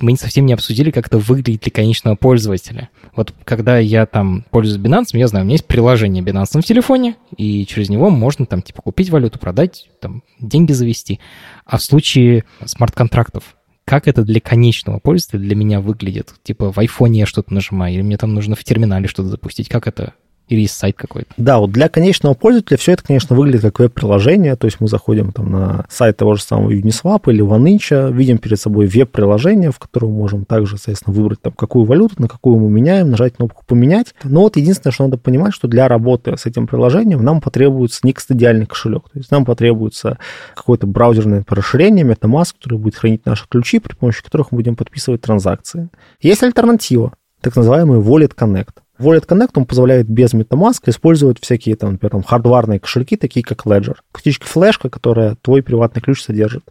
мы совсем не обсудили, как это выглядит для конечного пользователя. Вот когда я там пользуюсь Binance, я знаю, у меня есть приложение Binance в телефоне, и через него можно там типа купить валюту, продать, там деньги завести. А в случае смарт-контрактов, как это для конечного пользователя для меня выглядит? Типа в айфоне я что-то нажимаю, или мне там нужно в терминале что-то запустить? Как это или есть сайт какой-то? Да, вот для конечного пользователя все это, конечно, выглядит как веб-приложение. То есть мы заходим там на сайт того же самого Uniswap или OneInch, видим перед собой веб-приложение, в котором можем также, соответственно, выбрать там какую валюту, на какую мы меняем, нажать кнопку «Поменять». Но вот единственное, что надо понимать, что для работы с этим приложением нам потребуется некстадиальный кошелек. То есть нам потребуется какое-то браузерное расширение MetaMask, которое будет хранить наши ключи, при помощи которых мы будем подписывать транзакции. Есть альтернатива, так называемый Wallet Connect. Wallet Connect позволяет без MetaMask использовать всякие там, например, там, хардварные кошельки, такие как Ledger. Фактически флешка, которая твой приватный ключ содержит.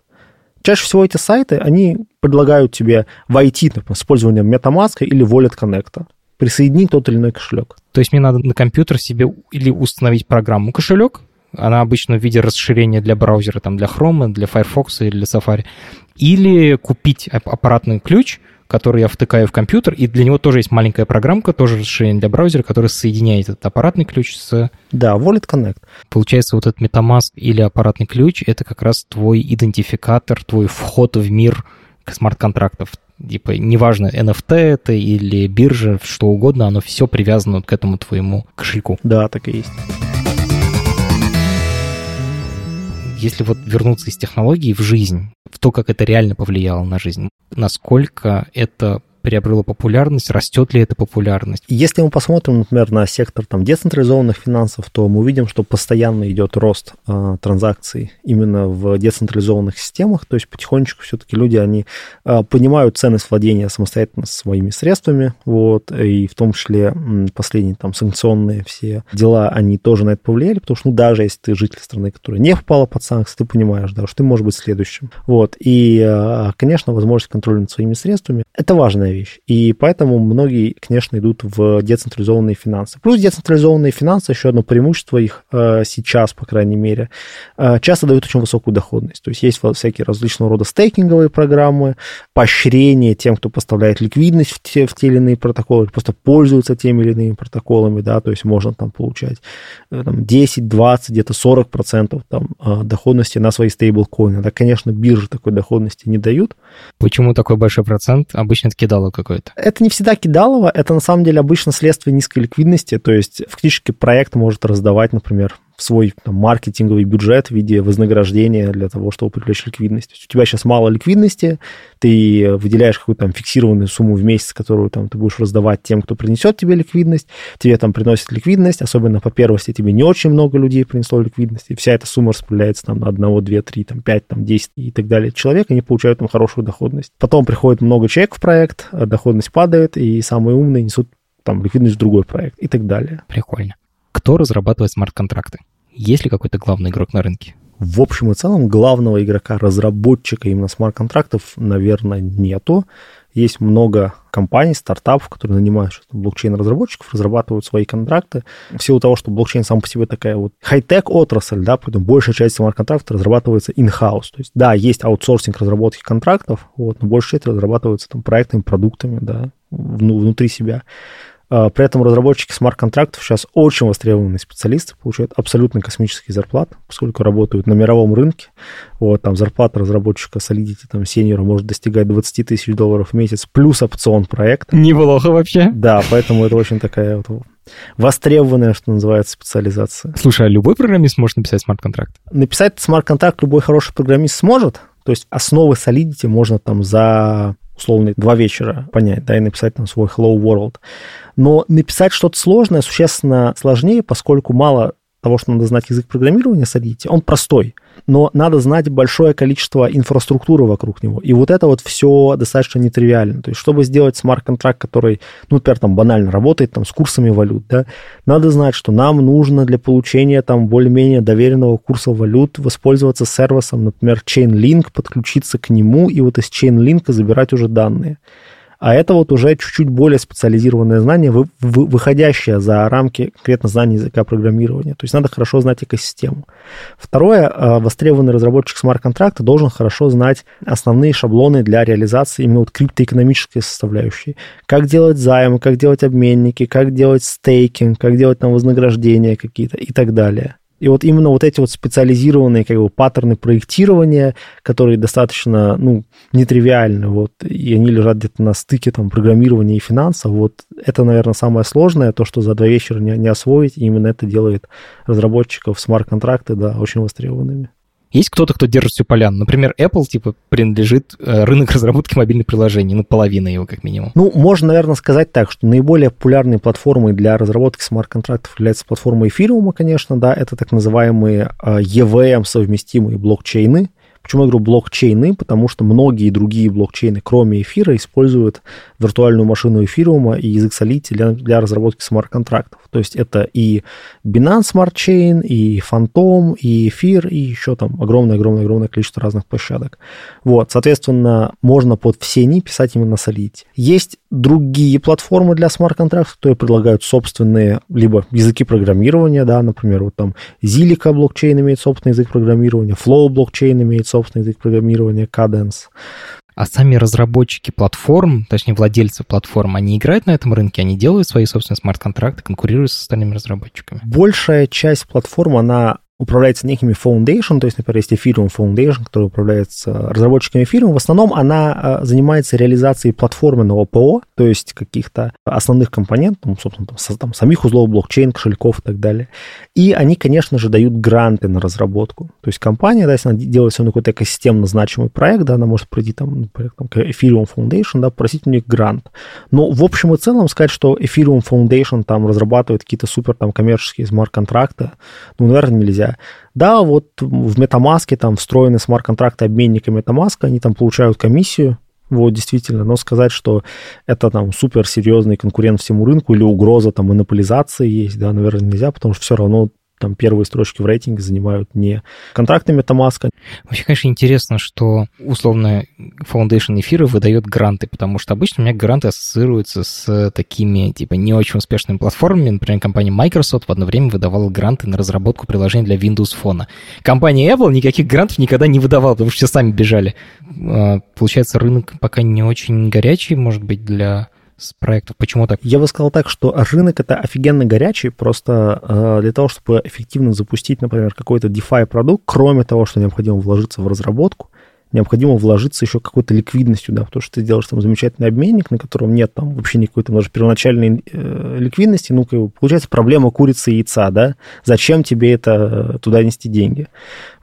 Чаще всего эти сайты, они предлагают тебе войти например, с использованием MetaMask или Wallet Connect, присоединить тот или иной кошелек. То есть мне надо на компьютер себе или установить программу кошелек, она обычно в виде расширения для браузера, там, для Chrome, для Firefox или для Safari, или купить аппаратный ключ, который я втыкаю в компьютер, и для него тоже есть маленькая программка, тоже расширение для браузера, которая соединяет этот аппаратный ключ с... Да, Wallet Connect. Получается, вот этот MetaMask или аппаратный ключ — это как раз твой идентификатор, твой вход в мир смарт-контрактов. Типа, неважно, NFT это или биржа, что угодно, оно все привязано к этому твоему кошельку. Да, так и есть. Если вот вернуться из технологий в жизнь, в то, как это реально повлияло на жизнь, насколько это приобрело популярность, растет ли эта популярность? Если мы посмотрим, например, на сектор там, децентрализованных финансов, то мы увидим, что постоянно идет рост э, транзакций именно в децентрализованных системах, то есть потихонечку все-таки люди, они э, понимают ценность владения самостоятельно своими средствами, вот, и в том числе последние там санкционные все дела, они тоже на это повлияли, потому что, ну, даже если ты житель страны, которая не попала под санкции, ты понимаешь, да, что ты можешь быть следующим. Вот, и, э, конечно, возможность контроля над своими средствами – это важная вещь, и поэтому многие, конечно, идут в децентрализованные финансы. Плюс децентрализованные финансы, еще одно преимущество их э, сейчас, по крайней мере, э, часто дают очень высокую доходность. То есть есть всякие различного рода стейкинговые программы, поощрение тем, кто поставляет ликвидность в те, в те или иные протоколы, просто пользуются теми или иными протоколами, да, то есть можно там получать там, 10, 20, где-то 40 процентов там, доходности на свои стейблкоины. Да, конечно, биржи такой доходности не дают. Почему такой большой процент? Обычно это кидало какое-то. Это не всегда кидалово, это на самом деле обычно следствие низкой ликвидности, то есть фактически проект может раздавать, например, свой там, маркетинговый бюджет в виде вознаграждения для того, чтобы привлечь ликвидность. То есть у тебя сейчас мало ликвидности, ты выделяешь какую-то там фиксированную сумму в месяц, которую там ты будешь раздавать тем, кто принесет тебе ликвидность, тебе там приносит ликвидность, особенно по первости тебе не очень много людей принесло ликвидность, и вся эта сумма распределяется там на одного, две, три, там пять, там десять и так далее человек, они получают там хорошую доходность. Потом приходит много человек в проект, а доходность падает, и самые умные несут там ликвидность в другой проект и так далее. Прикольно. Кто разрабатывает смарт-контракты? Есть ли какой-то главный игрок на рынке? В общем и целом главного игрока, разработчика именно смарт-контрактов, наверное, нету. Есть много компаний, стартапов, которые нанимают блокчейн-разработчиков, разрабатывают свои контракты. В силу того, что блокчейн сам по себе такая вот хай-тек отрасль, да, поэтому большая часть смарт-контрактов разрабатывается in-house. То есть, да, есть аутсорсинг разработки контрактов, вот, но большая часть разрабатывается там проектными продуктами, да, внутри себя. А, при этом разработчики смарт-контрактов сейчас очень востребованные специалисты, получают абсолютно космические зарплаты, поскольку работают на мировом рынке. Вот, там зарплата разработчика Solidity, там, сеньора может достигать 20 тысяч долларов в месяц, плюс опцион проекта. Неплохо вообще. Да, поэтому это очень такая вот востребованная, что называется, специализация. Слушай, а любой программист может написать смарт-контракт? Написать смарт-контракт любой хороший программист сможет. То есть основы Solidity можно там за условно два вечера понять, да, и написать там свой Hello World. Но написать что-то сложное существенно сложнее, поскольку мало того, что надо знать язык программирования Solidity, он простой, но надо знать большое количество инфраструктуры вокруг него. И вот это вот все достаточно нетривиально. То есть, чтобы сделать смарт-контракт, который, ну, например, там банально работает там с курсами валют, да, надо знать, что нам нужно для получения там более-менее доверенного курса валют воспользоваться сервисом, например, Chainlink, подключиться к нему и вот из Chainlink забирать уже данные. А это вот уже чуть-чуть более специализированное знание, вы, вы, выходящее за рамки конкретно знания языка программирования. То есть надо хорошо знать экосистему. Второе, э, востребованный разработчик смарт-контракта должен хорошо знать основные шаблоны для реализации именно вот криптоэкономической составляющей. Как делать займы, как делать обменники, как делать стейкинг, как делать там вознаграждения какие-то и так далее. И вот именно вот эти вот специализированные как бы паттерны проектирования, которые достаточно, ну, нетривиальны, вот, и они лежат где-то на стыке там программирования и финансов, вот это, наверное, самое сложное, то, что за два вечера не, не освоить, и именно это делает разработчиков смарт-контракты, да, очень востребованными. Есть кто-то, кто держит всю поляну? Например, Apple, типа, принадлежит э, рынок разработки мобильных приложений, ну, половина его как минимум. Ну, можно, наверное, сказать так, что наиболее популярные платформы для разработки смарт-контрактов являются платформой эфириума, конечно, да, это так называемые э, EVM-совместимые блокчейны, Почему я говорю блокчейны? Потому что многие другие блокчейны, кроме эфира, используют виртуальную машину эфириума и язык Solidity для, для разработки смарт-контрактов. То есть это и Binance Smart Chain, и Phantom, и эфир, и еще там огромное-огромное-огромное количество разных площадок. Вот, соответственно, можно под все они писать именно Solidity. Есть другие платформы для смарт-контрактов, которые предлагают собственные либо языки программирования, да, например, вот там Zilliqa блокчейн имеет собственный язык программирования, Flow блокчейн имеет собственный язык программирования, Cadence. А сами разработчики платформ, точнее владельцы платформ, они играют на этом рынке, они делают свои собственные смарт-контракты, конкурируют с остальными разработчиками? Большая часть платформ, она управляется некими foundation, то есть, например, есть Ethereum Foundation, который управляется разработчиками Ethereum, в основном она а, занимается реализацией платформенного ПО, то есть каких-то основных компонентов, собственно, там, там, самих узлов блокчейн, кошельков и так далее. И они, конечно же, дают гранты на разработку. То есть компания, да, если она делает свой какой-то экосистемно значимый проект, да, она может пройти там, например, там, к Ethereum Foundation, да, просить у них грант. Но в общем и целом сказать, что Ethereum Foundation там разрабатывает какие-то супер там коммерческие смарт-контракты, ну, наверное, нельзя. Да, вот в MetaMask там встроены смарт-контракты обменника MetaMask, они там получают комиссию, вот, действительно, но сказать, что это там супер серьезный конкурент всему рынку или угроза там монополизации есть, да, наверное, нельзя, потому что все равно там первые строчки в рейтинге занимают не контракты MetaMask. Вообще, конечно, интересно, что условно Foundation эфира выдает гранты, потому что обычно у меня гранты ассоциируются с такими, типа, не очень успешными платформами. Например, компания Microsoft в одно время выдавала гранты на разработку приложений для Windows Phone. Компания Apple никаких грантов никогда не выдавала, потому что все сами бежали. А, получается, рынок пока не очень горячий, может быть, для с проектов? Почему так? Я бы сказал так, что рынок это офигенно горячий, просто э, для того, чтобы эффективно запустить, например, какой-то DeFi продукт, кроме того, что необходимо вложиться в разработку, необходимо вложиться еще какой-то ликвидностью, да, потому что ты делаешь там замечательный обменник, на котором нет там вообще никакой там даже первоначальной э, ликвидности, ну, получается проблема курицы и яйца, да, зачем тебе это э, туда нести деньги?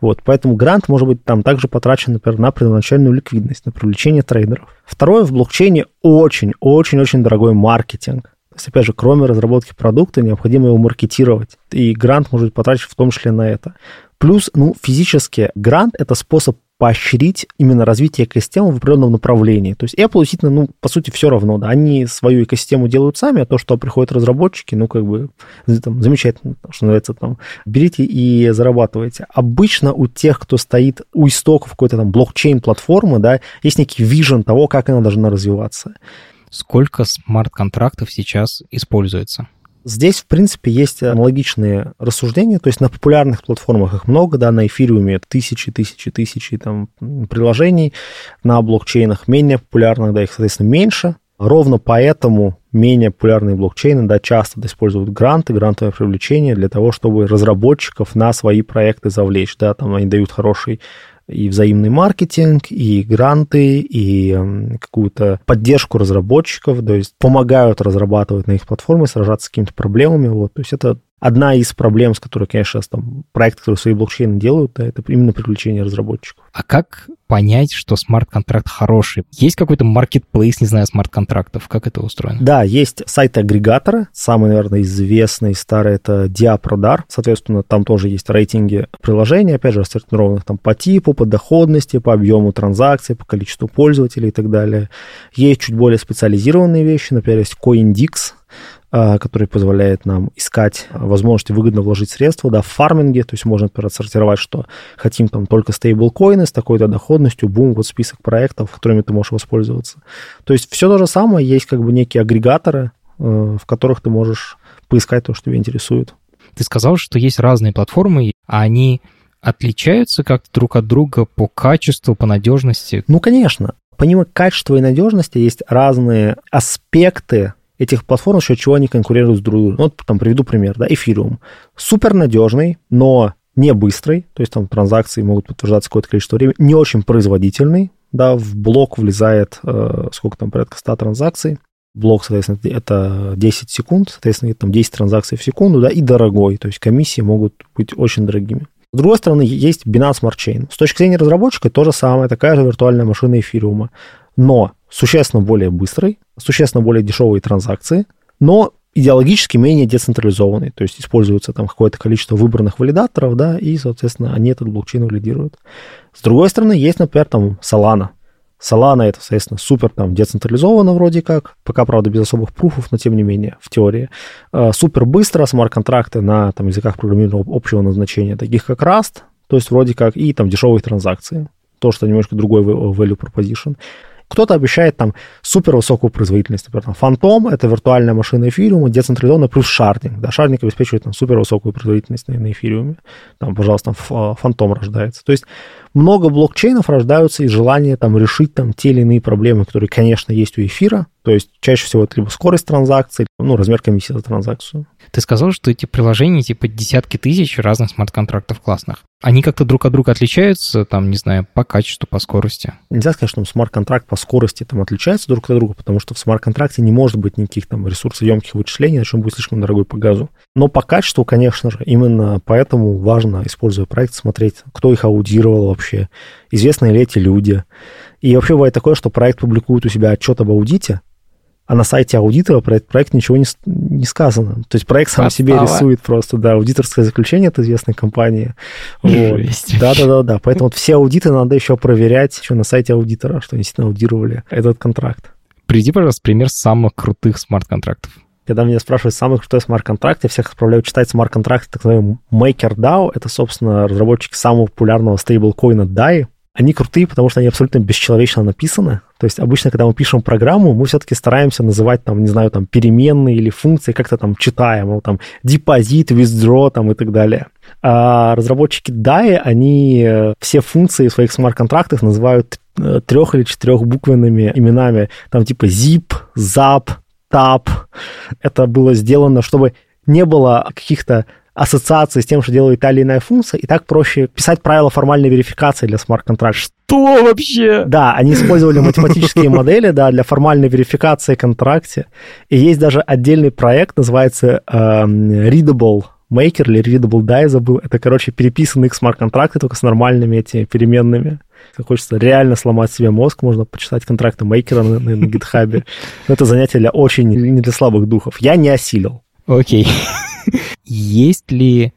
Вот, поэтому грант может быть там также потрачен, например, на первоначальную ликвидность, на привлечение трейдеров. Второе, в блокчейне очень-очень-очень дорогой маркетинг. То есть, опять же, кроме разработки продукта, необходимо его маркетировать. И грант может быть в том числе на это. Плюс, ну, физически грант – это способ поощрить именно развитие экосистемы в определенном направлении. То есть Apple действительно, ну, по сути, все равно, да, они свою экосистему делают сами, а то, что приходят разработчики, ну, как бы, там, замечательно, что называется, там, берите и зарабатывайте. Обычно у тех, кто стоит у истоков какой-то там блокчейн-платформы, да, есть некий вижен того, как она должна развиваться. Сколько смарт-контрактов сейчас используется? Здесь, в принципе, есть аналогичные рассуждения, то есть на популярных платформах их много, да, на эфириуме тысячи, тысячи, тысячи там приложений, на блокчейнах менее популярных, да, их, соответственно, меньше. Ровно поэтому менее популярные блокчейны, да, часто используют гранты, грантовое привлечение для того, чтобы разработчиков на свои проекты завлечь, да, там они дают хороший и взаимный маркетинг, и гранты, и какую-то поддержку разработчиков, то есть помогают разрабатывать на их платформе, сражаться с какими-то проблемами. Вот. То есть это одна из проблем, с которой, конечно, сейчас там проекты, которые свои блокчейны делают, да, это именно привлечение разработчиков. А как понять, что смарт-контракт хороший? Есть какой-то маркетплейс, не знаю, смарт-контрактов? Как это устроено? Да, есть сайты-агрегаторы. Самый, наверное, известный старый это Diaproдар. Соответственно, там тоже есть рейтинги приложений, опять же, рассортированных там по типу, по доходности, по объему транзакций, по количеству пользователей и так далее. Есть чуть более специализированные вещи, например, есть CoinDix, который позволяет нам искать возможности выгодно вложить средства, да, в фарминге, то есть можно, например, отсортировать, что хотим там только стейблкоины с такой-то доходностью, бум, вот список проектов, которыми ты можешь воспользоваться. То есть все то же самое, есть как бы некие агрегаторы, э, в которых ты можешь поискать то, что тебя интересует. Ты сказал, что есть разные платформы, а они отличаются как-то друг от друга по качеству, по надежности? Ну, конечно. Помимо качества и надежности есть разные аспекты этих платформ, счет чего они конкурируют с друг вот там приведу пример, да, Ethereum. Супер надежный, но не быстрый, то есть там транзакции могут подтверждаться какое-то количество времени, не очень производительный, да, в блок влезает, э, сколько там, порядка 100 транзакций, блок, соответственно, это 10 секунд, соответственно, там 10 транзакций в секунду, да, и дорогой, то есть комиссии могут быть очень дорогими. С другой стороны, есть Binance Smart Chain. С точки зрения разработчика, то же самое, такая же виртуальная машина эфириума. Но существенно более быстрый, существенно более дешевые транзакции, но идеологически менее децентрализованный, то есть используется там какое-то количество выбранных валидаторов, да, и, соответственно, они этот блокчейн валидируют. С другой стороны, есть, например, там Solana. Solana это, соответственно, супер там децентрализовано вроде как, пока, правда, без особых пруфов, но тем не менее, в теории. А, супер быстро, смарт-контракты на там, языках программирования общего назначения, таких как Rust, то есть вроде как, и там дешевые транзакции. То, что немножко другой value proposition. Кто-то обещает там супер высокую производительность. Например, там, Фантом — это виртуальная машина эфириума, децентрализованная плюс шардинг. Да, шардинг обеспечивает там супер высокую производительность на, на эфириуме. Там, пожалуйста, там, Фантом рождается. То есть много блокчейнов рождаются из желания там решить там те или иные проблемы, которые, конечно, есть у эфира. То есть чаще всего это либо скорость транзакции, ну, размер комиссии за транзакцию. Ты сказал, что эти приложения, типа десятки тысяч разных смарт-контрактов классных. Они как-то друг от друга отличаются, там, не знаю, по качеству, по скорости? Нельзя сказать, что смарт-контракт по скорости там отличается друг от друга, потому что в смарт-контракте не может быть никаких там ресурсоемких вычислений, иначе он будет слишком дорогой по газу. Но по качеству, конечно же, именно поэтому важно, используя проект, смотреть, кто их аудировал вообще, известны ли эти люди. И вообще бывает такое, что проект публикует у себя отчет об аудите, а на сайте аудитора про этот проект ничего не, не сказано. То есть проект сам Подстава. себе рисует просто, да, аудиторское заключение от известной компании. Вот. Да-да-да, поэтому вот все аудиты надо еще проверять еще на сайте аудитора, что они действительно аудировали этот контракт. Приведи, пожалуйста, пример самых крутых смарт-контрактов. Когда меня спрашивают самый крутой смарт-контракт, я всех отправляю читать смарт-контракт, так называемый MakerDAO. Это, собственно, разработчики самого популярного стейблкоина DAI. Они крутые, потому что они абсолютно бесчеловечно написаны. То есть обычно, когда мы пишем программу, мы все-таки стараемся называть там, не знаю, там переменные или функции, как-то там читаем, ну, там депозит, withdraw там и так далее. А разработчики DAI, они э, все функции в своих смарт-контрактах называют э, трех или четырехбуквенными именами, там типа zip, zap, tab. Это было сделано, чтобы не было каких-то ассоциации с тем, что делает та или иная функция, и так проще писать правила формальной верификации для смарт-контракта. Что вообще? Да, они использовали математические модели да, для формальной верификации контракте. И есть даже отдельный проект, называется э, Readable Maker или Readable Die, забыл. Это, короче, переписанные смарт-контракты, только с нормальными этими переменными. Хочется реально сломать себе мозг, можно почитать контракты мейкера на, на, на. Но это занятие для очень, не для слабых духов. Я не осилил. Окей. Есть ли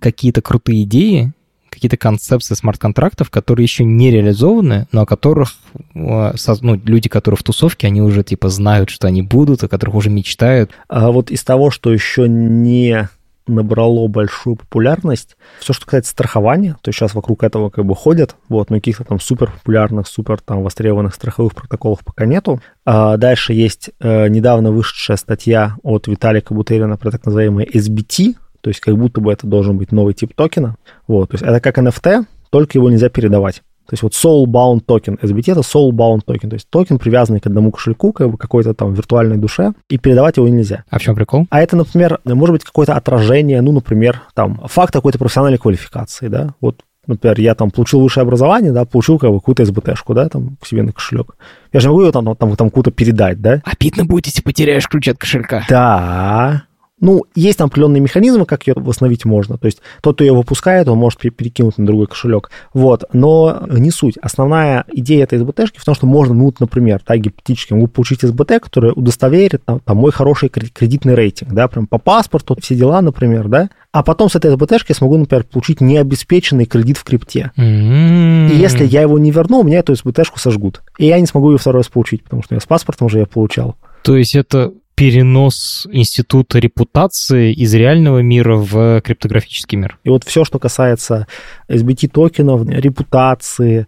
какие-то крутые идеи, какие-то концепции смарт-контрактов, которые еще не реализованы, но о которых ну, люди, которые в тусовке, они уже типа знают, что они будут, о которых уже мечтают. А вот из того, что еще не набрало большую популярность. Все, что касается страхования, то сейчас вокруг этого как бы ходят, вот, но каких-то там супер популярных, супер там востребованных страховых протоколов пока нету. А дальше есть э, недавно вышедшая статья от Виталика Бутерина про так называемый SBT, то есть как будто бы это должен быть новый тип токена. Вот, то есть это как NFT, только его нельзя передавать. То есть вот soul-bound токен, SBT это soul-bound токен, то есть токен, привязанный к одному кошельку, как бы какой-то там виртуальной душе, и передавать его нельзя. А в чем прикол? А это, например, может быть какое-то отражение, ну, например, там, факт какой-то профессиональной квалификации, да, вот например, я там получил высшее образование, да, получил как бы какую-то СБТшку, да, там, к себе на кошелек. Я же могу ее там, там, там куда-то передать, да? Обидно будет, если потеряешь ключ от кошелька. Да, ну, есть там определенные механизмы, как ее восстановить можно. То есть тот, кто ее выпускает, он может перекинуть на другой кошелек. Вот, но не суть. Основная идея этой СБТшки в том, что можно, ну, например, да, гипотетически могу получить СБТ, который удостоверит там, там мой хороший кредитный рейтинг, да, прям по паспорту, все дела, например, да, а потом с этой СБТшки я смогу, например, получить необеспеченный кредит в крипте. Mm-hmm. И если я его не верну, у меня эту СБТшку сожгут. И я не смогу ее второй раз получить, потому что я с паспортом уже ее получал. То есть это перенос института репутации из реального мира в криптографический мир. И вот все, что касается SBT токенов, репутации,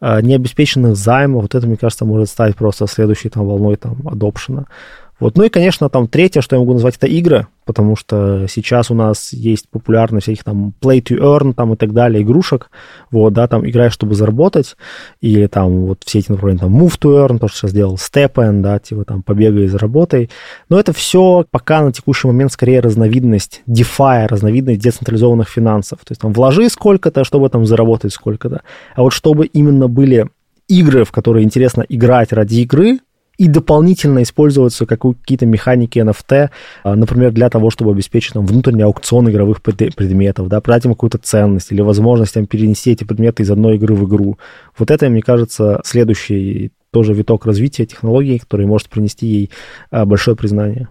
э, необеспеченных займов, вот это, мне кажется, может стать просто следующей там волной там адопшена. Вот. Ну и, конечно, там третье, что я могу назвать, это игры, потому что сейчас у нас есть популярность всяких там play to earn там и так далее игрушек, вот, да, там играешь, чтобы заработать, или там вот все эти направления, там move to earn, то, что сейчас сделал step in, да, типа там побегай и заработай, но это все пока на текущий момент скорее разновидность DeFi, разновидность децентрализованных финансов, то есть там вложи сколько-то, чтобы там заработать сколько-то, а вот чтобы именно были игры, в которые интересно играть ради игры, и дополнительно использоваться какие-то механики NFT, а, например, для того, чтобы обеспечить там, внутренний аукцион игровых предметов, да, продать им какую-то ценность или возможность там, перенести эти предметы из одной игры в игру. Вот это, мне кажется, следующий тоже виток развития технологий, который может принести ей а, большое признание.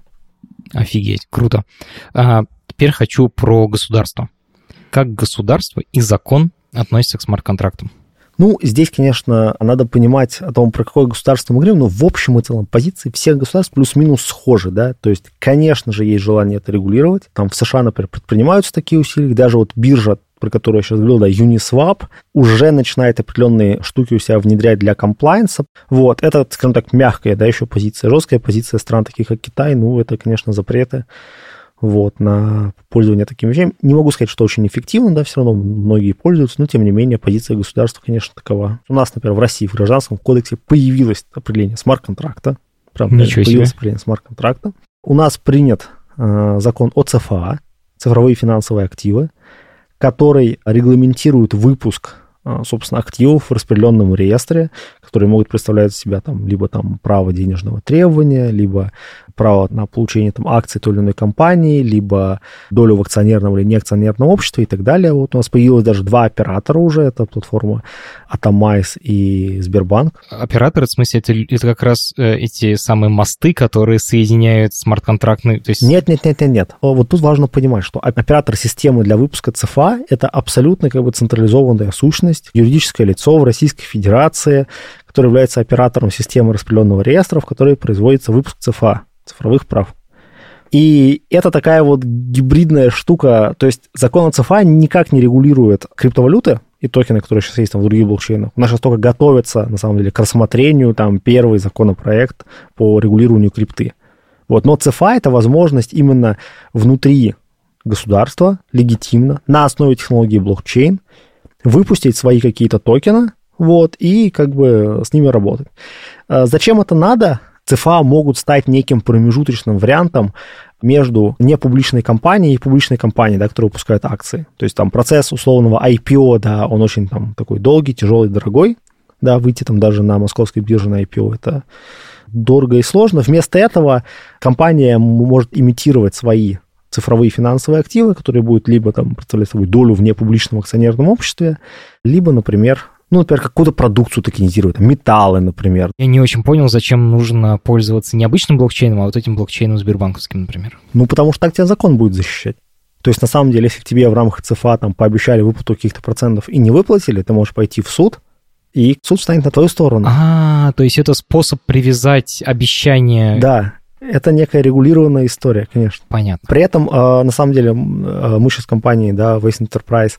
Офигеть, круто. А, теперь хочу про государство. Как государство и закон относятся к смарт-контрактам? Ну, здесь, конечно, надо понимать о том, про какое государство мы говорим, но в общем и целом позиции всех государств плюс-минус схожи, да, то есть, конечно же, есть желание это регулировать. Там в США, например, предпринимаются такие усилия, даже вот биржа про которую я сейчас говорил, да, Uniswap, уже начинает определенные штуки у себя внедрять для комплайенса. Вот, это, скажем так, мягкая, да, еще позиция. Жесткая позиция стран, таких как Китай, ну, это, конечно, запреты вот, на пользование такими вещами. Не могу сказать, что очень эффективно, да, все равно многие пользуются, но, тем не менее, позиция государства, конечно, такова. У нас, например, в России в Гражданском кодексе появилось определение смарт-контракта. Правда, Ничего появилось себе. определение смарт-контракта. У нас принят э, закон о ЦФА, цифровые финансовые активы, который регламентирует выпуск, а, собственно, активов в распределенном реестре, которые могут представлять себя там либо там право денежного требования, либо право на получение там, акций той или иной компании, либо долю в акционерном или неакционерном обществе и так далее. Вот у нас появилось даже два оператора уже, это платформа Атомайз и Сбербанк. Операторы, в смысле, это, это как раз э, эти самые мосты, которые соединяют смарт-контрактные... То есть... Нет, нет, нет, нет, нет. Вот тут важно понимать, что оператор системы для выпуска ЦФА — это абсолютно как бы централизованная сущность, юридическое лицо в Российской Федерации, который является оператором системы распределенного реестра, в которой производится выпуск ЦФА цифровых прав. И это такая вот гибридная штука, то есть закон о ЦФА никак не регулирует криптовалюты и токены, которые сейчас есть там в других блокчейнах. У нас сейчас только готовится, на самом деле, к рассмотрению там первый законопроект по регулированию крипты. Вот. Но ЦФА — это возможность именно внутри государства, легитимно, на основе технологии блокчейн, выпустить свои какие-то токены, вот, и как бы с ними работать. А зачем это надо? ЦФА могут стать неким промежуточным вариантом между непубличной компанией и публичной компанией, да, которая выпускает акции. То есть там процесс условного IPO, да, он очень там такой долгий, тяжелый, дорогой, да, выйти там даже на московской бирже на IPO, это дорого и сложно. Вместо этого компания может имитировать свои цифровые финансовые активы, которые будут либо там представлять собой долю в непубличном акционерном обществе, либо, например, ну, например, какую-то продукцию токенизируют, металлы, например. Я не очень понял, зачем нужно пользоваться не обычным блокчейном, а вот этим блокчейном сбербанковским, например. Ну, потому что так тебя закон будет защищать. То есть, на самом деле, если тебе в рамках ЦФА там пообещали выплату каких-то процентов и не выплатили, ты можешь пойти в суд, и суд станет на твою сторону. А, то есть это способ привязать обещание. Да, это некая регулированная история, конечно. Понятно. При этом, э, на самом деле, э, мы сейчас в компании, да, Waste Enterprise,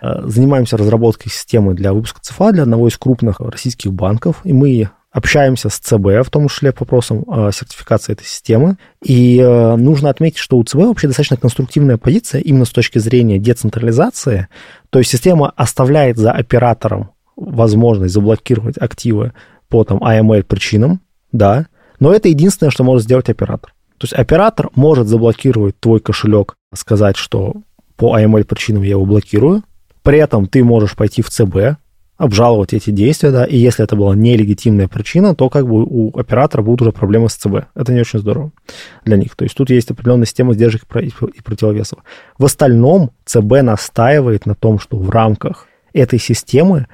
э, занимаемся разработкой системы для выпуска ЦФА для одного из крупных российских банков, и мы общаемся с ЦБ, в том числе по вопросам сертификации этой системы. И нужно отметить, что у ЦБ вообще достаточно конструктивная позиция именно с точки зрения децентрализации. То есть система оставляет за оператором возможность заблокировать активы по там AML причинам, да, но это единственное, что может сделать оператор. То есть оператор может заблокировать твой кошелек, сказать, что по AML причинам я его блокирую. При этом ты можешь пойти в ЦБ, обжаловать эти действия, да, и если это была нелегитимная причина, то как бы у оператора будут уже проблемы с ЦБ. Это не очень здорово для них. То есть тут есть определенная система сдержек и противовесов. В остальном ЦБ настаивает на том, что в рамках этой системы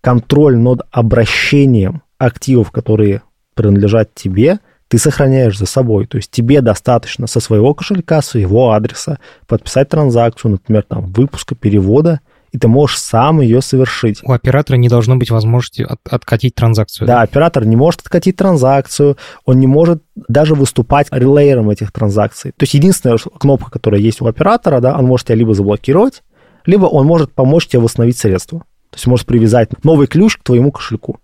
контроль над обращением активов, которые принадлежат тебе, ты сохраняешь за собой. То есть тебе достаточно со своего кошелька, своего адреса подписать транзакцию, например, там, выпуска, перевода, и ты можешь сам ее совершить. У оператора не должно быть возможности от, откатить транзакцию. Да, да, оператор не может откатить транзакцию, он не может даже выступать релейером этих транзакций. То есть единственная кнопка, которая есть у оператора, да, он может тебя либо заблокировать, либо он может помочь тебе восстановить средства. То есть может привязать новый ключ к твоему кошельку.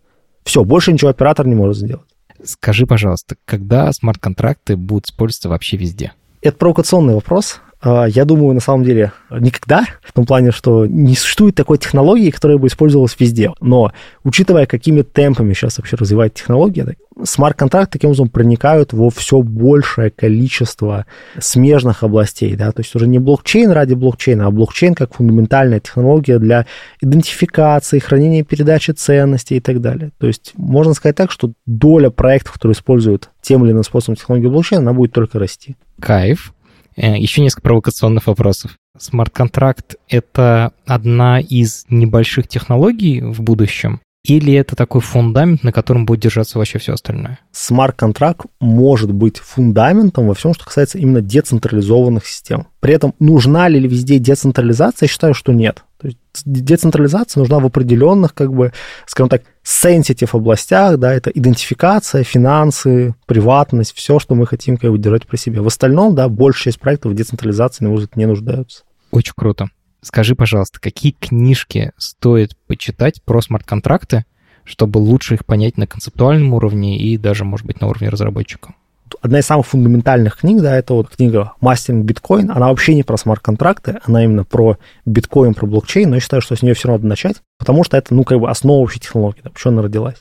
Все, больше ничего оператор не может сделать. Скажи, пожалуйста, когда смарт-контракты будут использоваться вообще везде? Это провокационный вопрос. А, я думаю, на самом деле, никогда, в том плане, что не существует такой технологии, которая бы использовалась везде. Но, учитывая, какими темпами сейчас вообще развивает технология, смарт-контракты таким образом проникают во все большее количество смежных областей. Да? То есть уже не блокчейн ради блокчейна, а блокчейн как фундаментальная технология для идентификации, хранения передачи ценностей и так далее. То есть можно сказать так, что доля проектов, которые используют тем или иным способом технологию блокчейна, она будет только расти. Кайф. Э, Еще несколько провокационных вопросов. Смарт-контракт — это одна из небольших технологий в будущем? Или это такой фундамент, на котором будет держаться вообще все остальное? Смарт-контракт может быть фундаментом во всем, что касается именно децентрализованных систем. При этом нужна ли везде децентрализация? Я считаю, что нет. То есть децентрализация нужна в определенных, как бы, скажем так, sensitive областях, да, это идентификация, финансы, приватность, все, что мы хотим как бы держать при себе. В остальном, да, большая часть проектов децентрализации, на мой взгляд, не нуждаются. Очень круто. Скажи, пожалуйста, какие книжки стоит почитать про смарт-контракты, чтобы лучше их понять на концептуальном уровне и даже, может быть, на уровне разработчика? Одна из самых фундаментальных книг, да, это вот книга «Мастеринг биткоин». Она вообще не про смарт-контракты, она именно про биткоин, про блокчейн, но я считаю, что с нее все равно надо начать, потому что это, ну, как бы основа вообще технологии, да, почему она родилась.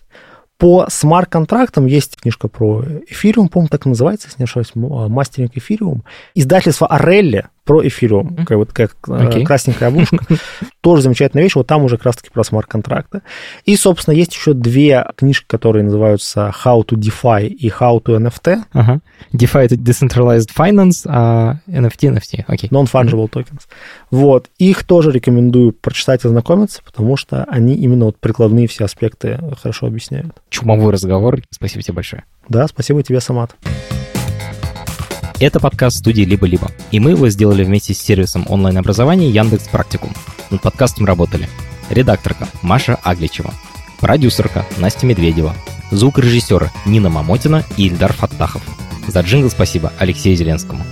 По смарт-контрактам есть книжка про эфириум, по-моему, так и называется, если не ошибаюсь, мастеринг эфириум. Издательство Орелли про эфириум, mm-hmm. как вот как okay. красненькая обложка. Тоже замечательная вещь, вот там уже как раз-таки про смарт-контракты. И, собственно, есть еще две книжки, которые называются How to DeFi и How to NFT. Ага. DeFi — это Decentralized Finance, а NFT — NFT, окей. Okay. Non-Fungible mm-hmm. Tokens. Вот. Их тоже рекомендую прочитать и ознакомиться, потому что они именно вот прикладные все аспекты хорошо объясняют. Чумовой разговор. Спасибо тебе большое. Да, спасибо тебе, Самат. Это подкаст студии «Либо-либо», и мы его сделали вместе с сервисом онлайн-образования Яндекс Практикум. Над подкастом работали редакторка Маша Агличева, продюсерка Настя Медведева, звукорежиссеры Нина Мамотина и Ильдар Фаттахов. За джингл спасибо Алексею Зеленскому.